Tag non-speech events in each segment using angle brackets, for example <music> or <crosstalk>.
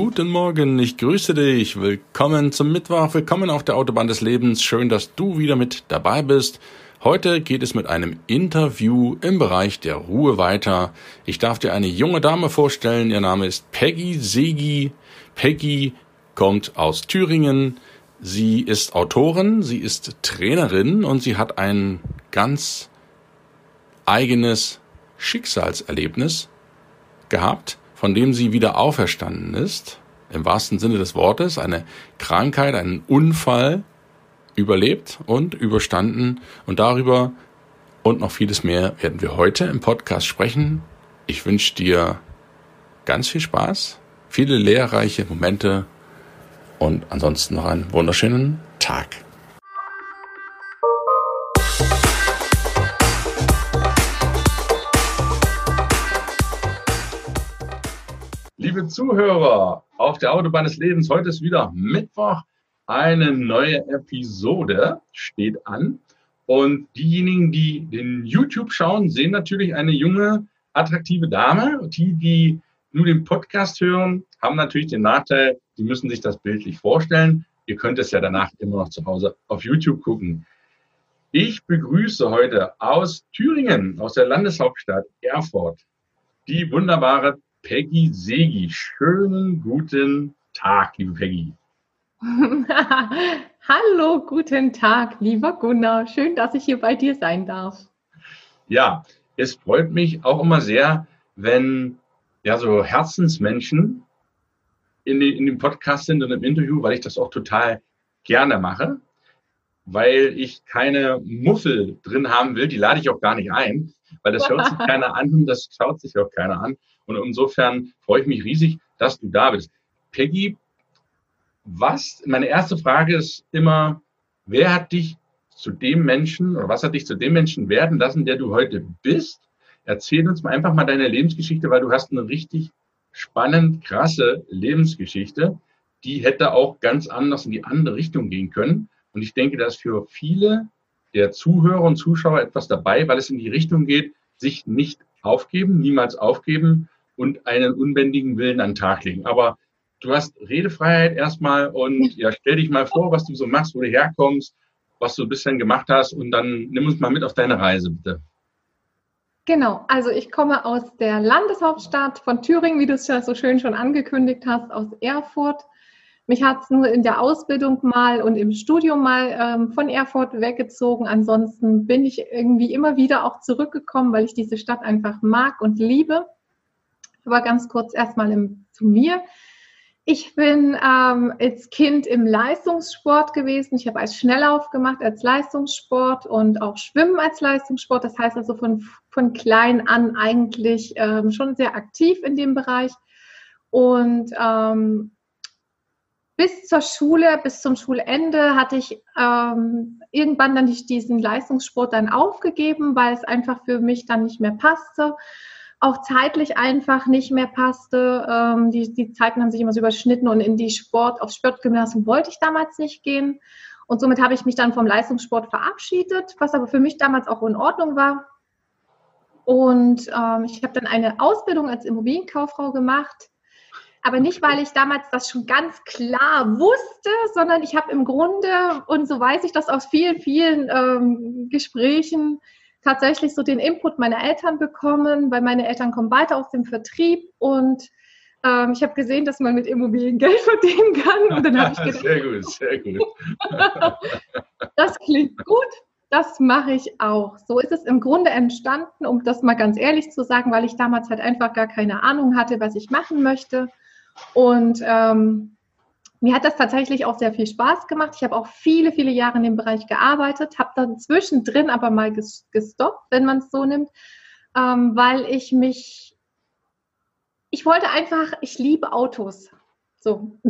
Guten Morgen, ich grüße dich. Willkommen zum Mittwoch, willkommen auf der Autobahn des Lebens. Schön, dass du wieder mit dabei bist. Heute geht es mit einem Interview im Bereich der Ruhe weiter. Ich darf dir eine junge Dame vorstellen. Ihr Name ist Peggy Segi. Peggy kommt aus Thüringen. Sie ist Autorin, sie ist Trainerin und sie hat ein ganz eigenes Schicksalserlebnis gehabt von dem sie wieder auferstanden ist, im wahrsten Sinne des Wortes, eine Krankheit, einen Unfall überlebt und überstanden. Und darüber und noch vieles mehr werden wir heute im Podcast sprechen. Ich wünsche dir ganz viel Spaß, viele lehrreiche Momente und ansonsten noch einen wunderschönen Tag. Liebe Zuhörer auf der Autobahn des Lebens, heute ist wieder Mittwoch. Eine neue Episode steht an. Und diejenigen, die den YouTube schauen, sehen natürlich eine junge, attraktive Dame. Die, die nur den Podcast hören, haben natürlich den Nachteil, die müssen sich das bildlich vorstellen. Ihr könnt es ja danach immer noch zu Hause auf YouTube gucken. Ich begrüße heute aus Thüringen, aus der Landeshauptstadt Erfurt, die wunderbare Peggy Segi. Schönen guten Tag, liebe Peggy. <laughs> Hallo, guten Tag, lieber Gunnar. Schön, dass ich hier bei dir sein darf. Ja, es freut mich auch immer sehr, wenn ja so Herzensmenschen in, die, in dem Podcast sind und im Interview, weil ich das auch total gerne mache, weil ich keine Muffel drin haben will. Die lade ich auch gar nicht ein, weil das hört sich <laughs> keiner an und das schaut sich auch keiner an. Und insofern freue ich mich riesig, dass du da bist. Peggy, was, meine erste Frage ist immer, wer hat dich zu dem Menschen oder was hat dich zu dem Menschen werden lassen, der du heute bist? Erzähl uns mal einfach mal deine Lebensgeschichte, weil du hast eine richtig spannend, krasse Lebensgeschichte. Die hätte auch ganz anders in die andere Richtung gehen können. Und ich denke, dass für viele der Zuhörer und Zuschauer etwas dabei, weil es in die Richtung geht, sich nicht aufgeben, niemals aufgeben und einen unbändigen Willen an den Tag legen. Aber du hast Redefreiheit erstmal und ja, stell dich mal vor, was du so machst, wo du herkommst, was du bisher gemacht hast und dann nimm uns mal mit auf deine Reise, bitte. Genau, also ich komme aus der Landeshauptstadt von Thüringen, wie du es ja so schön schon angekündigt hast, aus Erfurt. Mich hat es nur in der Ausbildung mal und im Studium mal ähm, von Erfurt weggezogen. Ansonsten bin ich irgendwie immer wieder auch zurückgekommen, weil ich diese Stadt einfach mag und liebe. Aber ganz kurz erstmal im, zu mir. Ich bin ähm, als Kind im Leistungssport gewesen. Ich habe als Schnelllauf gemacht, als Leistungssport und auch Schwimmen als Leistungssport. Das heißt also von, von klein an eigentlich ähm, schon sehr aktiv in dem Bereich. Und ähm, bis zur Schule, bis zum Schulende hatte ich ähm, irgendwann dann diesen Leistungssport dann aufgegeben, weil es einfach für mich dann nicht mehr passte auch zeitlich einfach nicht mehr passte. Ähm, die, die Zeiten haben sich immer so überschnitten und in die Sport, aufs Sportgymnasium wollte ich damals nicht gehen. Und somit habe ich mich dann vom Leistungssport verabschiedet, was aber für mich damals auch in Ordnung war. Und ähm, ich habe dann eine Ausbildung als Immobilienkauffrau gemacht. Aber nicht, weil ich damals das schon ganz klar wusste, sondern ich habe im Grunde, und so weiß ich das aus vielen, vielen ähm, Gesprächen, tatsächlich so den Input meiner Eltern bekommen, weil meine Eltern kommen weiter aus dem Vertrieb und ähm, ich habe gesehen, dass man mit Immobilien <laughs> Geld verdienen kann. Und dann habe ich gedacht, sehr gut, sehr gut. <laughs> das klingt gut, das mache ich auch. So ist es im Grunde entstanden, um das mal ganz ehrlich zu sagen, weil ich damals halt einfach gar keine Ahnung hatte, was ich machen möchte. Und ähm, mir hat das tatsächlich auch sehr viel Spaß gemacht. Ich habe auch viele, viele Jahre in dem Bereich gearbeitet, habe dann zwischendrin aber mal gestoppt, wenn man es so nimmt, ähm, weil ich mich, ich wollte einfach, ich liebe Autos. So. <laughs>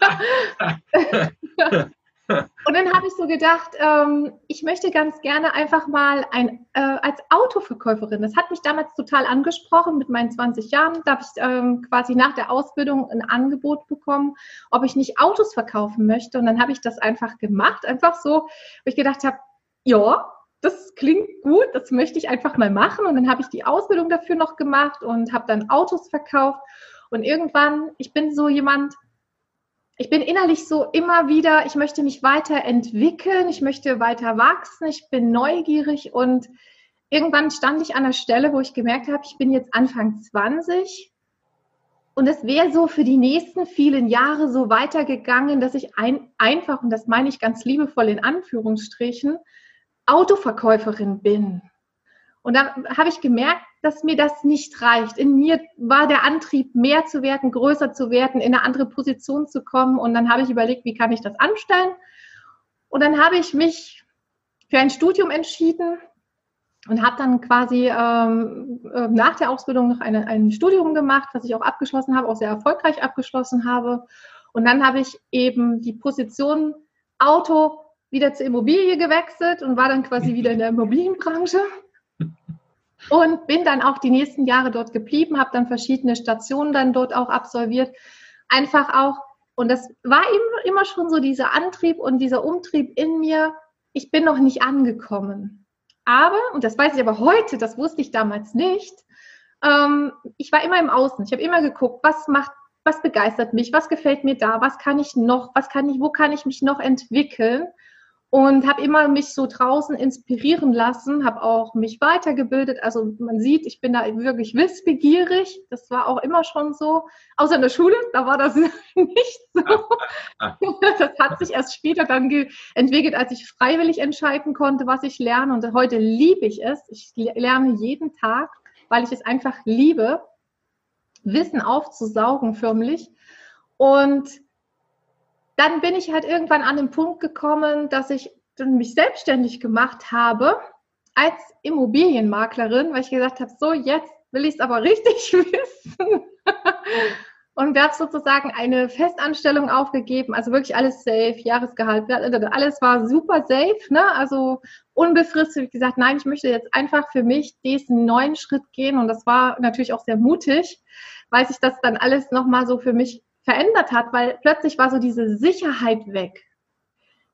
<laughs> <laughs> Und dann habe ich so gedacht, ähm, ich möchte ganz gerne einfach mal ein, äh, als Autoverkäuferin, das hat mich damals total angesprochen, mit meinen 20 Jahren, da habe ich ähm, quasi nach der Ausbildung ein Angebot bekommen, ob ich nicht Autos verkaufen möchte. Und dann habe ich das einfach gemacht, einfach so, wo ich gedacht habe, ja, das klingt gut, das möchte ich einfach mal machen. Und dann habe ich die Ausbildung dafür noch gemacht und habe dann Autos verkauft. Und irgendwann, ich bin so jemand, ich bin innerlich so immer wieder, ich möchte mich weiterentwickeln, ich möchte weiter wachsen, ich bin neugierig und irgendwann stand ich an der Stelle, wo ich gemerkt habe, ich bin jetzt Anfang 20 und es wäre so für die nächsten vielen Jahre so weitergegangen, dass ich ein, einfach, und das meine ich ganz liebevoll in Anführungsstrichen, Autoverkäuferin bin. Und da habe ich gemerkt, dass mir das nicht reicht. In mir war der Antrieb, mehr zu werden, größer zu werden, in eine andere Position zu kommen. Und dann habe ich überlegt, wie kann ich das anstellen? Und dann habe ich mich für ein Studium entschieden und habe dann quasi ähm, äh, nach der Ausbildung noch eine, ein Studium gemacht, was ich auch abgeschlossen habe, auch sehr erfolgreich abgeschlossen habe. Und dann habe ich eben die Position Auto wieder zur Immobilie gewechselt und war dann quasi wieder in der Immobilienbranche und bin dann auch die nächsten Jahre dort geblieben, habe dann verschiedene Stationen dann dort auch absolviert. Einfach auch, und das war eben immer schon so dieser Antrieb und dieser Umtrieb in mir, ich bin noch nicht angekommen. Aber, und das weiß ich aber heute, das wusste ich damals nicht, ähm, ich war immer im Außen. Ich habe immer geguckt, was macht, was begeistert mich, was gefällt mir da, was kann ich noch, was kann ich, wo kann ich mich noch entwickeln und habe immer mich so draußen inspirieren lassen, habe auch mich weitergebildet. Also man sieht, ich bin da wirklich wissbegierig. Das war auch immer schon so. Außer in der Schule, da war das <laughs> nicht so. <laughs> Das hat sich erst später dann entwickelt, als ich freiwillig entscheiden konnte, was ich lerne. Und heute liebe ich es. Ich lerne jeden Tag, weil ich es einfach liebe, Wissen aufzusaugen förmlich. Und dann bin ich halt irgendwann an den Punkt gekommen, dass ich mich selbstständig gemacht habe als Immobilienmaklerin, weil ich gesagt habe, so jetzt will ich es aber <laughs> richtig wissen. Und wir haben sozusagen eine Festanstellung aufgegeben, also wirklich alles safe, Jahresgehalt, alles war super safe, ne? also unbefristet. Gesagt, nein, ich möchte jetzt einfach für mich diesen neuen Schritt gehen und das war natürlich auch sehr mutig, weil sich das dann alles nochmal so für mich verändert hat, weil plötzlich war so diese Sicherheit weg.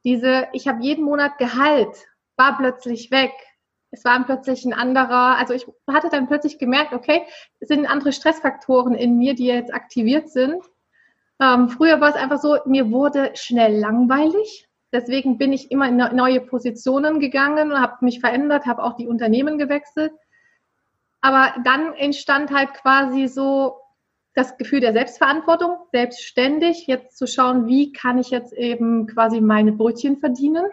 Diese, ich habe jeden Monat Gehalt, war plötzlich weg. Es war plötzlich ein anderer, also ich hatte dann plötzlich gemerkt, okay, es sind andere Stressfaktoren in mir, die jetzt aktiviert sind. Ähm, früher war es einfach so, mir wurde schnell langweilig. Deswegen bin ich immer in neue Positionen gegangen und habe mich verändert, habe auch die Unternehmen gewechselt. Aber dann entstand halt quasi so das Gefühl der Selbstverantwortung, selbstständig jetzt zu schauen, wie kann ich jetzt eben quasi meine Brötchen verdienen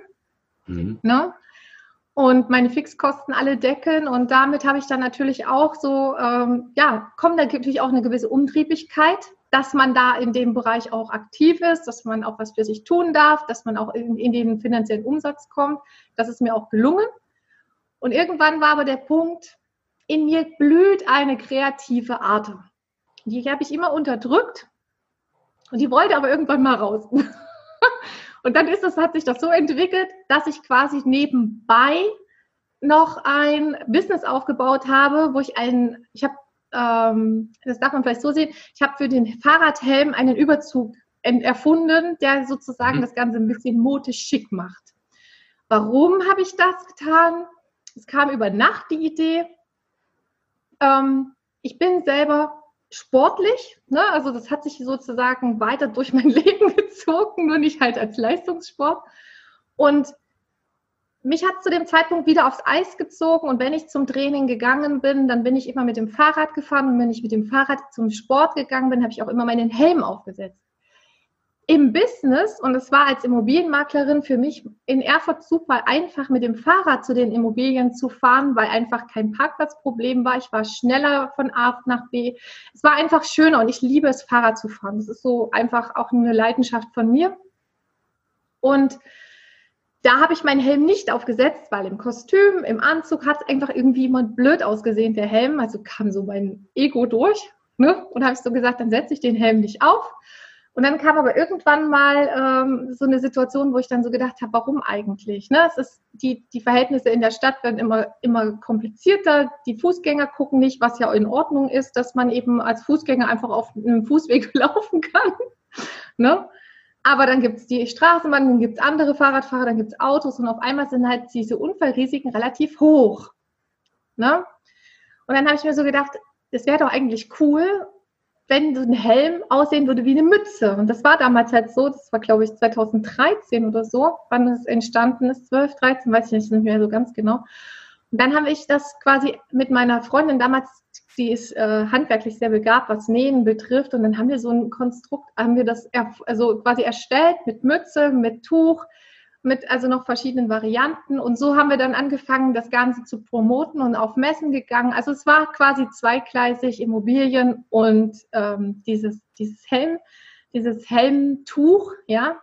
mhm. ne? und meine Fixkosten alle decken. Und damit habe ich dann natürlich auch so, ähm, ja, kommt natürlich auch eine gewisse Umtriebigkeit, dass man da in dem Bereich auch aktiv ist, dass man auch was für sich tun darf, dass man auch in, in den finanziellen Umsatz kommt. Das ist mir auch gelungen. Und irgendwann war aber der Punkt, in mir blüht eine kreative Ader. Die habe ich immer unterdrückt und die wollte aber irgendwann mal raus. <laughs> und dann ist es, hat sich das so entwickelt, dass ich quasi nebenbei noch ein Business aufgebaut habe, wo ich einen, ich habe, ähm, das darf man vielleicht so sehen, ich habe für den Fahrradhelm einen Überzug erfunden, der sozusagen mhm. das Ganze ein bisschen modisch schick macht. Warum habe ich das getan? Es kam über Nacht die Idee. Ähm, ich bin selber sportlich, ne? also das hat sich sozusagen weiter durch mein <laughs> Leben gezogen, nur nicht halt als Leistungssport. Und mich hat zu dem Zeitpunkt wieder aufs Eis gezogen und wenn ich zum Training gegangen bin, dann bin ich immer mit dem Fahrrad gefahren und wenn ich mit dem Fahrrad zum Sport gegangen bin, habe ich auch immer meinen Helm aufgesetzt im Business, und es war als Immobilienmaklerin für mich in Erfurt super einfach, mit dem Fahrrad zu den Immobilien zu fahren, weil einfach kein Parkplatzproblem war. Ich war schneller von A nach B. Es war einfach schöner und ich liebe es, Fahrrad zu fahren. Das ist so einfach auch eine Leidenschaft von mir. Und da habe ich meinen Helm nicht aufgesetzt, weil im Kostüm, im Anzug hat es einfach irgendwie jemand blöd ausgesehen, der Helm. Also kam so mein Ego durch. Ne? Und habe ich so gesagt, dann setze ich den Helm nicht auf Und dann kam aber irgendwann mal ähm, so eine Situation, wo ich dann so gedacht habe, warum eigentlich? Ne? Es ist, die, die Verhältnisse in der Stadt werden immer, immer komplizierter. Die Fußgänger gucken nicht, was ja in Ordnung ist, dass man eben als Fußgänger einfach auf einem Fußweg <laughs> laufen kann. ne? Aber dann gibt es die Straßenbahn, dann gibt es andere Fahrradfahrer, dann gibt es Autos und auf einmal sind halt diese Unfallrisiken relativ hoch. Ne? Und dann habe ich mir so gedacht, das wäre doch eigentlich cool, wenn so ein Helm aussehen würde wie eine Mütze. Und das war damals halt so, das war glaube ich 2013 oder so, wann es entstanden ist, 12, 13, weiß ich nicht mehr so ganz genau. Und dann habe ich das quasi mit meiner Freundin damals, die ist äh, handwerklich sehr begabt, was Nähen betrifft. Und dann haben wir so ein Konstrukt, haben wir das also quasi erstellt mit Mütze, mit Tuch, mit also noch verschiedenen Varianten. Und so haben wir dann angefangen, das Ganze zu promoten und auf Messen gegangen. Also es war quasi zweigleisig Immobilien und ähm, dieses, dieses Helm, dieses Helmtuch, ja.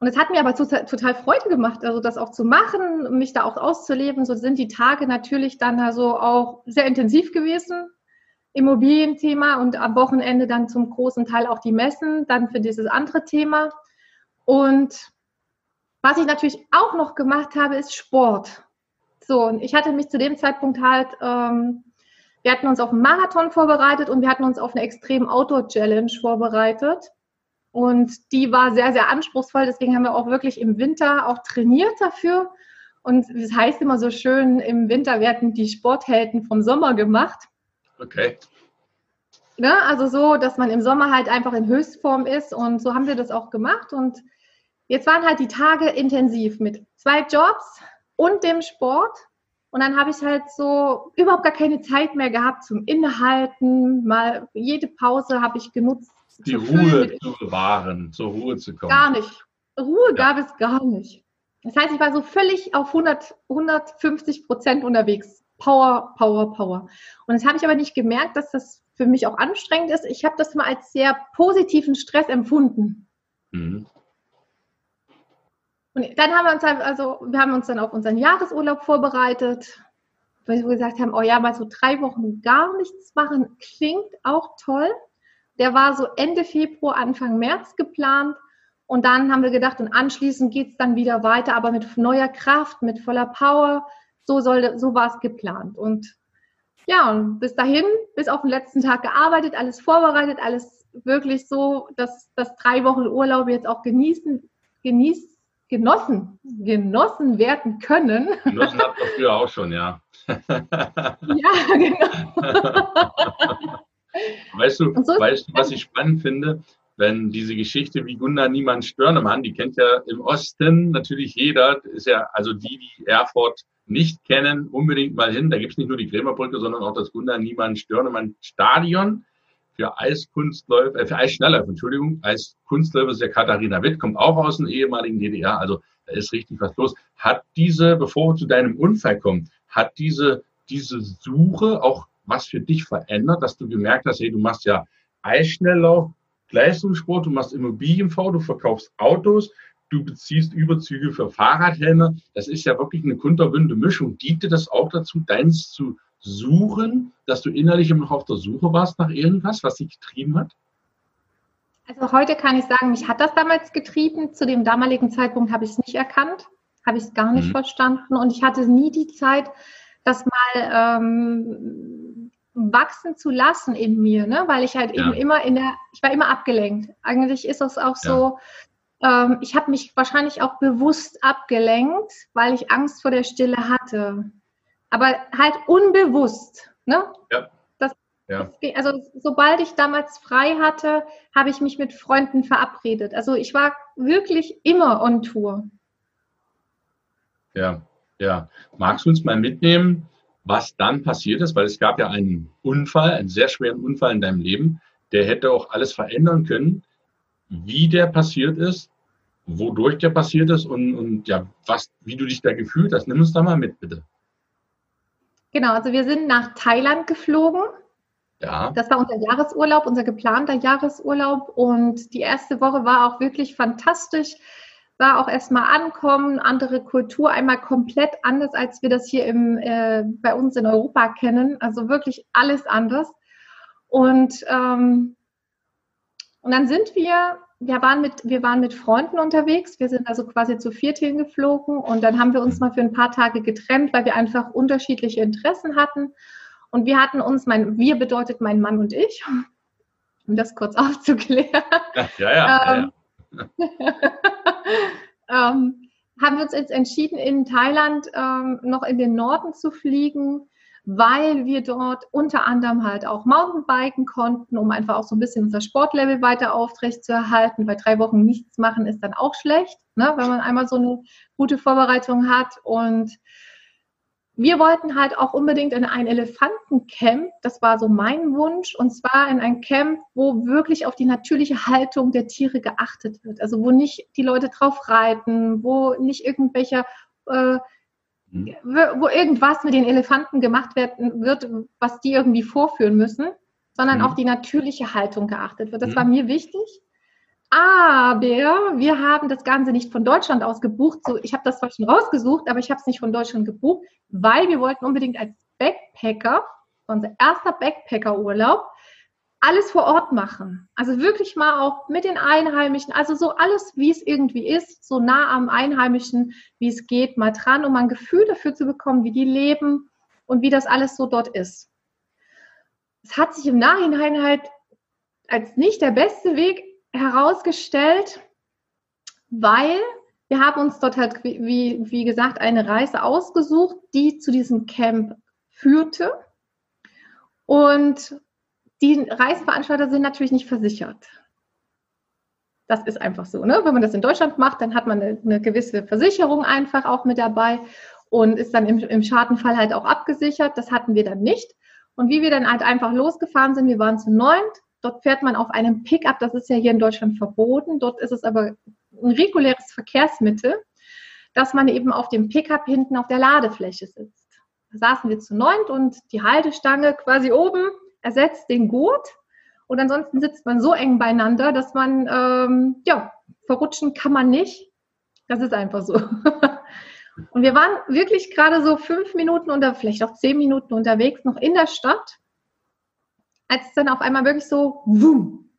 Und es hat mir aber total, Freude gemacht, also das auch zu machen, mich da auch auszuleben. So sind die Tage natürlich dann also auch sehr intensiv gewesen. Immobilienthema und am Wochenende dann zum großen Teil auch die Messen, dann für dieses andere Thema. Und was ich natürlich auch noch gemacht habe, ist Sport. So, und ich hatte mich zu dem Zeitpunkt halt, ähm, wir hatten uns auf einen Marathon vorbereitet und wir hatten uns auf eine extrem Outdoor-Challenge vorbereitet. Und die war sehr, sehr anspruchsvoll. Deswegen haben wir auch wirklich im Winter auch trainiert dafür. Und das heißt immer so schön, im Winter werden die Sporthelden vom Sommer gemacht. Okay. Ne? Also so, dass man im Sommer halt einfach in Höchstform ist. Und so haben wir das auch gemacht. Und Jetzt waren halt die Tage intensiv mit zwei Jobs und dem Sport. Und dann habe ich halt so überhaupt gar keine Zeit mehr gehabt zum Innehalten. Mal jede Pause habe ich genutzt. Die Ruhe zu bewahren, zur Ruhe zu kommen. Gar nicht. Ruhe ja. gab es gar nicht. Das heißt, ich war so völlig auf 100, 150 Prozent unterwegs. Power, Power, Power. Und das habe ich aber nicht gemerkt, dass das für mich auch anstrengend ist. Ich habe das mal als sehr positiven Stress empfunden. Mhm. Und dann haben wir uns halt, also wir haben uns dann auf unseren Jahresurlaub vorbereitet, weil wir gesagt haben, oh ja, mal so drei Wochen gar nichts machen, klingt auch toll. Der war so Ende Februar, Anfang März geplant. Und dann haben wir gedacht, und anschließend geht es dann wieder weiter, aber mit neuer Kraft, mit voller Power. So, soll, so war es geplant. Und ja, und bis dahin, bis auf den letzten Tag gearbeitet, alles vorbereitet, alles wirklich so, dass das drei Wochen Urlaub jetzt auch genießen, genießt genossen, genossen werden können. Genossen habt ihr früher auch schon, ja. <laughs> ja, genau. <laughs> weißt du, so weißt du, was ich spannend finde? Wenn diese Geschichte wie Gunda Niemann Störnemann, die kennt ja im Osten natürlich jeder, ist ja, also die, die Erfurt nicht kennen, unbedingt mal hin. Da gibt es nicht nur die Krämerbrücke, sondern auch das Gunda Niemann Störnemann Stadion für Eiskunstläufer, äh, für Eisschnellläufer, Entschuldigung, Eiskunstläufer ist der Katharina Witt, kommt auch aus dem ehemaligen DDR, also da ist richtig was los. Hat diese, bevor wir zu deinem Unfall kommen, hat diese, diese Suche auch was für dich verändert, dass du gemerkt hast, hey, du machst ja Eisschnelllauf, Leistungssport, du machst Immobilienbau, du verkaufst Autos, du beziehst Überzüge für Fahrradhelme. Das ist ja wirklich eine kunterbünde Mischung. Diente das auch dazu, deins zu suchen, dass du innerlich immer noch auf der Suche warst nach irgendwas, was dich getrieben hat? Also heute kann ich sagen, mich hat das damals getrieben. Zu dem damaligen Zeitpunkt habe ich es nicht erkannt, habe ich es gar nicht mhm. verstanden und ich hatte nie die Zeit, das mal ähm, wachsen zu lassen in mir, ne? weil ich halt ja. eben immer in der, ich war immer abgelenkt. Eigentlich ist es auch so, ja. ähm, ich habe mich wahrscheinlich auch bewusst abgelenkt, weil ich Angst vor der Stille hatte aber halt unbewusst. Ne? Ja. Das, ja. Das, also sobald ich damals frei hatte, habe ich mich mit Freunden verabredet. Also ich war wirklich immer on Tour. Ja, ja. Magst du uns mal mitnehmen, was dann passiert ist? Weil es gab ja einen Unfall, einen sehr schweren Unfall in deinem Leben, der hätte auch alles verändern können. Wie der passiert ist, wodurch der passiert ist und, und ja, was, wie du dich da gefühlt hast. Nimm uns da mal mit, bitte. Genau, also wir sind nach Thailand geflogen. Ja. Das war unser Jahresurlaub, unser geplanter Jahresurlaub. Und die erste Woche war auch wirklich fantastisch. War auch erstmal ankommen, andere Kultur, einmal komplett anders, als wir das hier im, äh, bei uns in Europa kennen. Also wirklich alles anders. Und, ähm, Und dann sind wir, wir waren, mit, wir waren mit Freunden unterwegs. Wir sind also quasi zu viert hingeflogen und dann haben wir uns mal für ein paar Tage getrennt, weil wir einfach unterschiedliche Interessen hatten. Und wir hatten uns, mein, wir bedeutet mein Mann und ich, <laughs> um das kurz <laughs> aufzuklären. Ja, ja. ja, ähm, ja. <laughs> ähm, haben wir uns jetzt entschieden, in Thailand ähm, noch in den Norden zu fliegen, weil wir dort unter anderem halt auch Mountainbiken konnten, um einfach auch so ein bisschen unser Sportlevel weiter aufrecht zu erhalten, weil drei Wochen nichts machen ist dann auch schlecht, ne, wenn man einmal so eine gute Vorbereitung hat. Und wir wollten halt auch unbedingt in ein Elefantencamp, das war so mein Wunsch, und zwar in ein Camp, wo wirklich auf die natürliche Haltung der Tiere geachtet wird. Also wo nicht die Leute drauf reiten, wo nicht irgendwelche, äh. Wo irgendwas mit den Elefanten gemacht werden wird, was die irgendwie vorführen müssen, sondern mhm. auf die natürliche Haltung geachtet wird. Das mhm. war mir wichtig. Aber wir haben das Ganze nicht von Deutschland aus gebucht. So, ich habe das zwar schon rausgesucht, aber ich habe es nicht von Deutschland gebucht, weil wir wollten unbedingt als Backpacker, unser erster Backpacker-Urlaub, alles vor Ort machen. Also wirklich mal auch mit den Einheimischen, also so alles, wie es irgendwie ist, so nah am Einheimischen, wie es geht, mal dran, um ein Gefühl dafür zu bekommen, wie die leben und wie das alles so dort ist. Es hat sich im Nachhinein halt als nicht der beste Weg herausgestellt, weil wir haben uns dort halt, wie, wie gesagt, eine Reise ausgesucht, die zu diesem Camp führte. Und die Reiseveranstalter sind natürlich nicht versichert. Das ist einfach so. Ne? Wenn man das in Deutschland macht, dann hat man eine, eine gewisse Versicherung einfach auch mit dabei und ist dann im, im Schadenfall halt auch abgesichert. Das hatten wir dann nicht. Und wie wir dann halt einfach losgefahren sind, wir waren zu neunt, Dort fährt man auf einem Pickup, das ist ja hier in Deutschland verboten. Dort ist es aber ein reguläres Verkehrsmittel, dass man eben auf dem Pickup hinten auf der Ladefläche sitzt. Da saßen wir zu neunt und die Haltestange quasi oben ersetzt den Gurt. Und ansonsten sitzt man so eng beieinander, dass man, ähm, ja, verrutschen kann man nicht. Das ist einfach so. <laughs> Und wir waren wirklich gerade so fünf Minuten oder vielleicht auch zehn Minuten unterwegs, noch in der Stadt als es dann auf einmal wirklich so, wumm,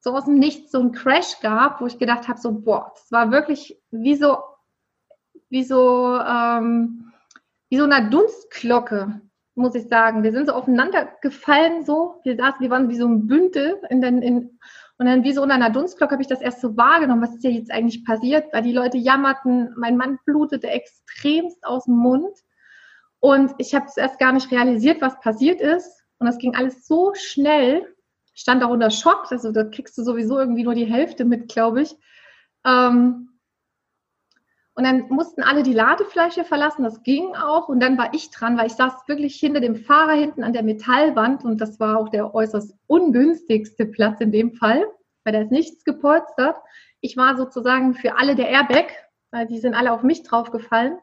so aus dem Nichts so ein Crash gab, wo ich gedacht habe, so, boah, das war wirklich wie so, wie so, ähm, wie so eine Dunstglocke, muss ich sagen. Wir sind so aufeinander gefallen, so. Wir saßen, wir waren wie so ein Bündel in den, in, und dann wie so unter einer Dunstglocke habe ich das erst so wahrgenommen, was ist ja jetzt eigentlich passiert, weil die Leute jammerten, mein Mann blutete extremst aus dem Mund. Und ich habe es erst gar nicht realisiert, was passiert ist. Und das ging alles so schnell, stand auch unter Schock, also da kriegst du sowieso irgendwie nur die Hälfte mit, glaube ich. Ähm, und dann mussten alle die Ladefläche verlassen, das ging auch. Und dann war ich dran, weil ich saß wirklich hinter dem Fahrer hinten an der Metallwand und das war auch der äußerst ungünstigste Platz in dem Fall, weil da ist nichts gepolstert. Ich war sozusagen für alle der Airbag, weil die sind alle auf mich draufgefallen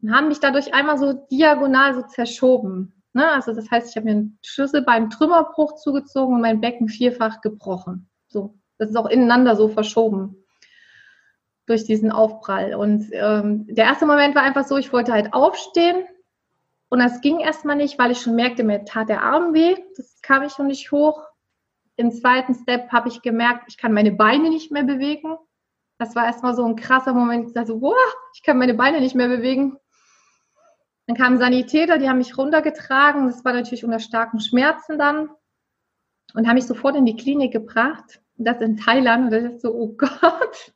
und haben mich dadurch einmal so diagonal so zerschoben. Ne? Also das heißt, ich habe mir einen Schlüssel beim Trümmerbruch zugezogen und mein Becken vierfach gebrochen. So, das ist auch ineinander so verschoben durch diesen Aufprall. Und ähm, der erste Moment war einfach so, ich wollte halt aufstehen und das ging erstmal nicht, weil ich schon merkte, mir tat der Arm weh. Das kam ich noch nicht hoch. Im zweiten Step habe ich gemerkt, ich kann meine Beine nicht mehr bewegen. Das war erstmal so ein krasser Moment. Ich dachte so, wow, ich kann meine Beine nicht mehr bewegen. Dann kamen Sanitäter, die haben mich runtergetragen. Das war natürlich unter starken Schmerzen dann und haben mich sofort in die Klinik gebracht. Das in Thailand. Und das ist so, oh Gott.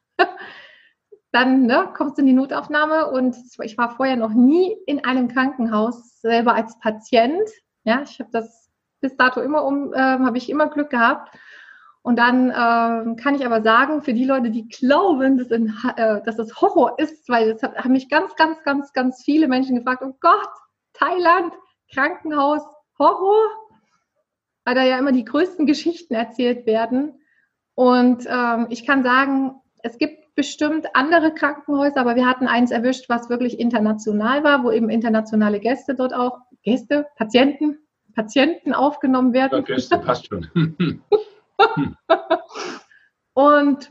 Dann ne, kommst du in die Notaufnahme und ich war vorher noch nie in einem Krankenhaus selber als Patient. Ja, ich habe das bis dato immer um, äh, habe ich immer Glück gehabt. Und dann äh, kann ich aber sagen, für die Leute, die glauben, dass, in, äh, dass das Horror ist, weil das hat, haben mich ganz, ganz, ganz, ganz viele Menschen gefragt, oh Gott, Thailand, Krankenhaus, Horror, weil da ja immer die größten Geschichten erzählt werden. Und ähm, ich kann sagen, es gibt bestimmt andere Krankenhäuser, aber wir hatten eins erwischt, was wirklich international war, wo eben internationale Gäste dort auch, Gäste, Patienten, Patienten aufgenommen werden. Ja, Gäste passt schon. <laughs> und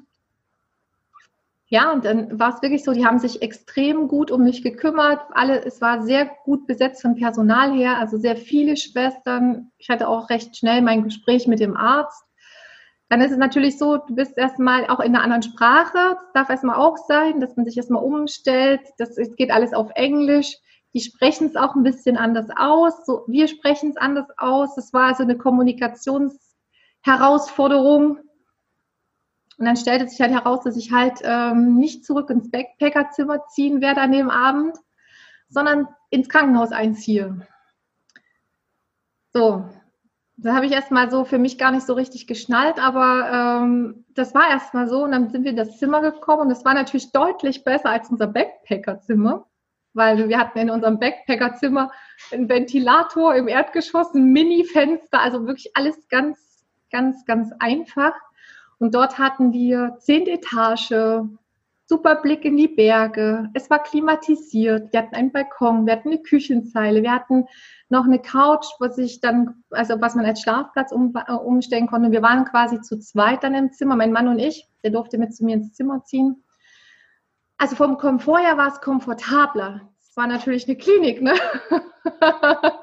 ja, und dann war es wirklich so, die haben sich extrem gut um mich gekümmert. Alle, es war sehr gut besetzt von Personal her, also sehr viele Schwestern. Ich hatte auch recht schnell mein Gespräch mit dem Arzt. Dann ist es natürlich so, du bist erstmal auch in einer anderen Sprache. Das darf erstmal auch sein, dass man sich erstmal umstellt. Das geht alles auf Englisch. Die sprechen es auch ein bisschen anders aus. So, wir sprechen es anders aus. Das war also eine Kommunikationsherausforderung. Und dann stellte sich halt heraus, dass ich halt ähm, nicht zurück ins Backpackerzimmer ziehen werde an dem Abend, sondern ins Krankenhaus einziehe. So, da habe ich erstmal so für mich gar nicht so richtig geschnallt, aber ähm, das war erstmal so und dann sind wir in das Zimmer gekommen und das war natürlich deutlich besser als unser Backpackerzimmer, weil wir hatten in unserem Backpackerzimmer einen Ventilator im Erdgeschoss, ein Mini-Fenster, also wirklich alles ganz, ganz, ganz einfach. Und dort hatten wir zehn Etage, super Blick in die Berge. Es war klimatisiert. Wir hatten einen Balkon, wir hatten eine Küchenzeile, wir hatten noch eine Couch, was ich dann, also was man als Schlafplatz um, äh, umstellen konnte. Wir waren quasi zu zweit dann im Zimmer, mein Mann und ich. Der durfte mit zu mir ins Zimmer ziehen. Also vom Komfort her war es komfortabler. Es war natürlich eine Klinik, ne? <laughs>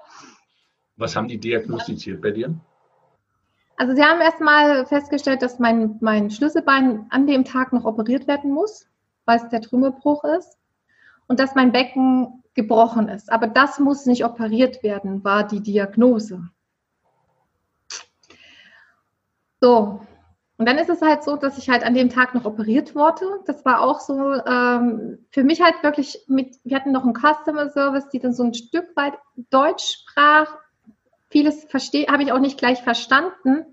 was haben die diagnostiziert bei dir? Also sie haben erstmal festgestellt, dass mein, mein Schlüsselbein an dem Tag noch operiert werden muss, weil es der Trümmelbruch ist. Und dass mein Becken gebrochen ist. Aber das muss nicht operiert werden, war die Diagnose. So, und dann ist es halt so, dass ich halt an dem Tag noch operiert wurde. Das war auch so ähm, für mich halt wirklich mit, wir hatten noch einen Customer Service, die dann so ein Stück weit Deutsch sprach vieles habe ich auch nicht gleich verstanden.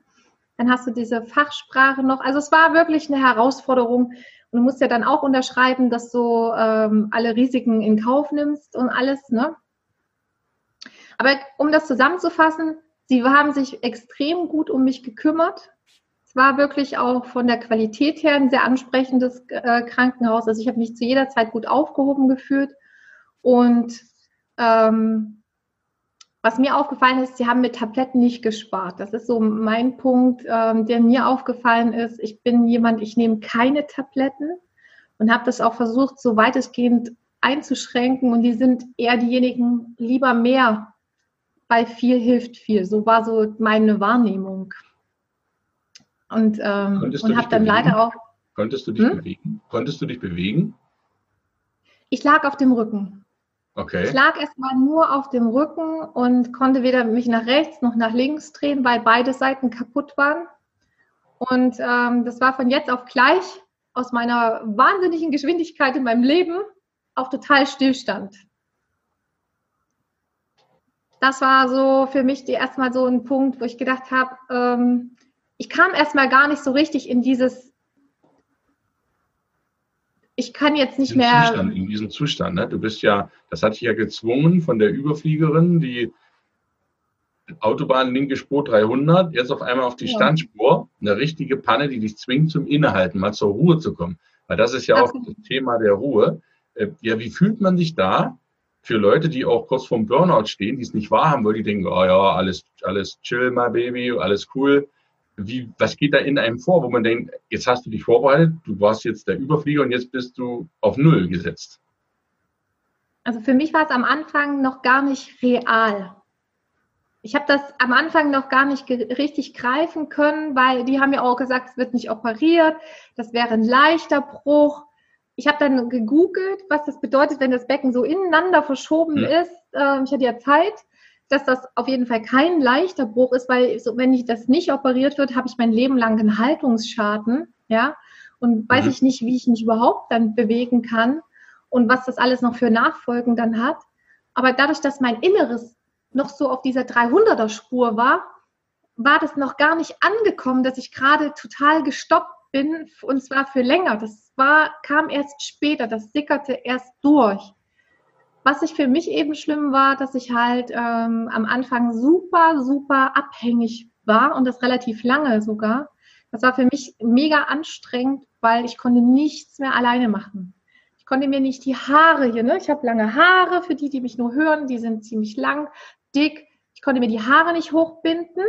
Dann hast du diese Fachsprache noch. Also es war wirklich eine Herausforderung. Du musst ja dann auch unterschreiben, dass du ähm, alle Risiken in Kauf nimmst und alles. Ne? Aber um das zusammenzufassen, sie haben sich extrem gut um mich gekümmert. Es war wirklich auch von der Qualität her ein sehr ansprechendes äh, Krankenhaus. Also ich habe mich zu jeder Zeit gut aufgehoben gefühlt. Und ähm, was mir aufgefallen ist, sie haben mit Tabletten nicht gespart. Das ist so mein Punkt, ähm, der mir aufgefallen ist. Ich bin jemand, ich nehme keine Tabletten und habe das auch versucht, so weitestgehend einzuschränken. Und die sind eher diejenigen, lieber mehr, weil viel hilft viel. So war so meine Wahrnehmung. Und, ähm, und habe dann leider auch. Konntest du dich hm? bewegen? Konntest du dich bewegen? Ich lag auf dem Rücken. Okay. Ich lag erstmal nur auf dem Rücken und konnte weder mich nach rechts noch nach links drehen, weil beide Seiten kaputt waren. Und ähm, das war von jetzt auf gleich aus meiner wahnsinnigen Geschwindigkeit in meinem Leben auf total Stillstand. Das war so für mich erstmal so ein Punkt, wo ich gedacht habe, ähm, ich kam erstmal gar nicht so richtig in dieses ich kann jetzt nicht mehr. Zustand, in diesem Zustand, ne? Du bist ja, das hatte ich ja gezwungen von der Überfliegerin, die Autobahn linke Spur 300, jetzt auf einmal auf die ja. Standspur, eine richtige Panne, die dich zwingt zum Innehalten, mal zur Ruhe zu kommen. Weil das ist ja auch das Thema der Ruhe. Äh, ja, wie fühlt man sich da für Leute, die auch kurz vorm Burnout stehen, die es nicht wahrhaben, weil die denken, oh ja, alles, alles chill, my baby, alles cool wie, was geht da in einem vor, wo man denkt, jetzt hast du dich vorbereitet, du warst jetzt der Überflieger und jetzt bist du auf Null gesetzt? Also für mich war es am Anfang noch gar nicht real. Ich habe das am Anfang noch gar nicht richtig greifen können, weil die haben ja auch gesagt, es wird nicht operiert, das wäre ein leichter Bruch. Ich habe dann gegoogelt, was das bedeutet, wenn das Becken so ineinander verschoben hm. ist. Ähm, ich hatte ja Zeit dass das auf jeden Fall kein leichter Bruch ist, weil so, wenn ich das nicht operiert wird, habe ich mein Leben lang einen Haltungsschaden, ja, und weiß mhm. ich nicht, wie ich mich überhaupt dann bewegen kann und was das alles noch für Nachfolgen dann hat. Aber dadurch, dass mein Inneres noch so auf dieser 300er Spur war, war das noch gar nicht angekommen, dass ich gerade total gestoppt bin und zwar für länger. Das war, kam erst später, das sickerte erst durch. Was ich für mich eben schlimm war, dass ich halt ähm, am Anfang super, super abhängig war und das relativ lange sogar. Das war für mich mega anstrengend, weil ich konnte nichts mehr alleine machen. Ich konnte mir nicht die Haare hier, ne? ich habe lange Haare, für die, die mich nur hören, die sind ziemlich lang, dick. Ich konnte mir die Haare nicht hochbinden,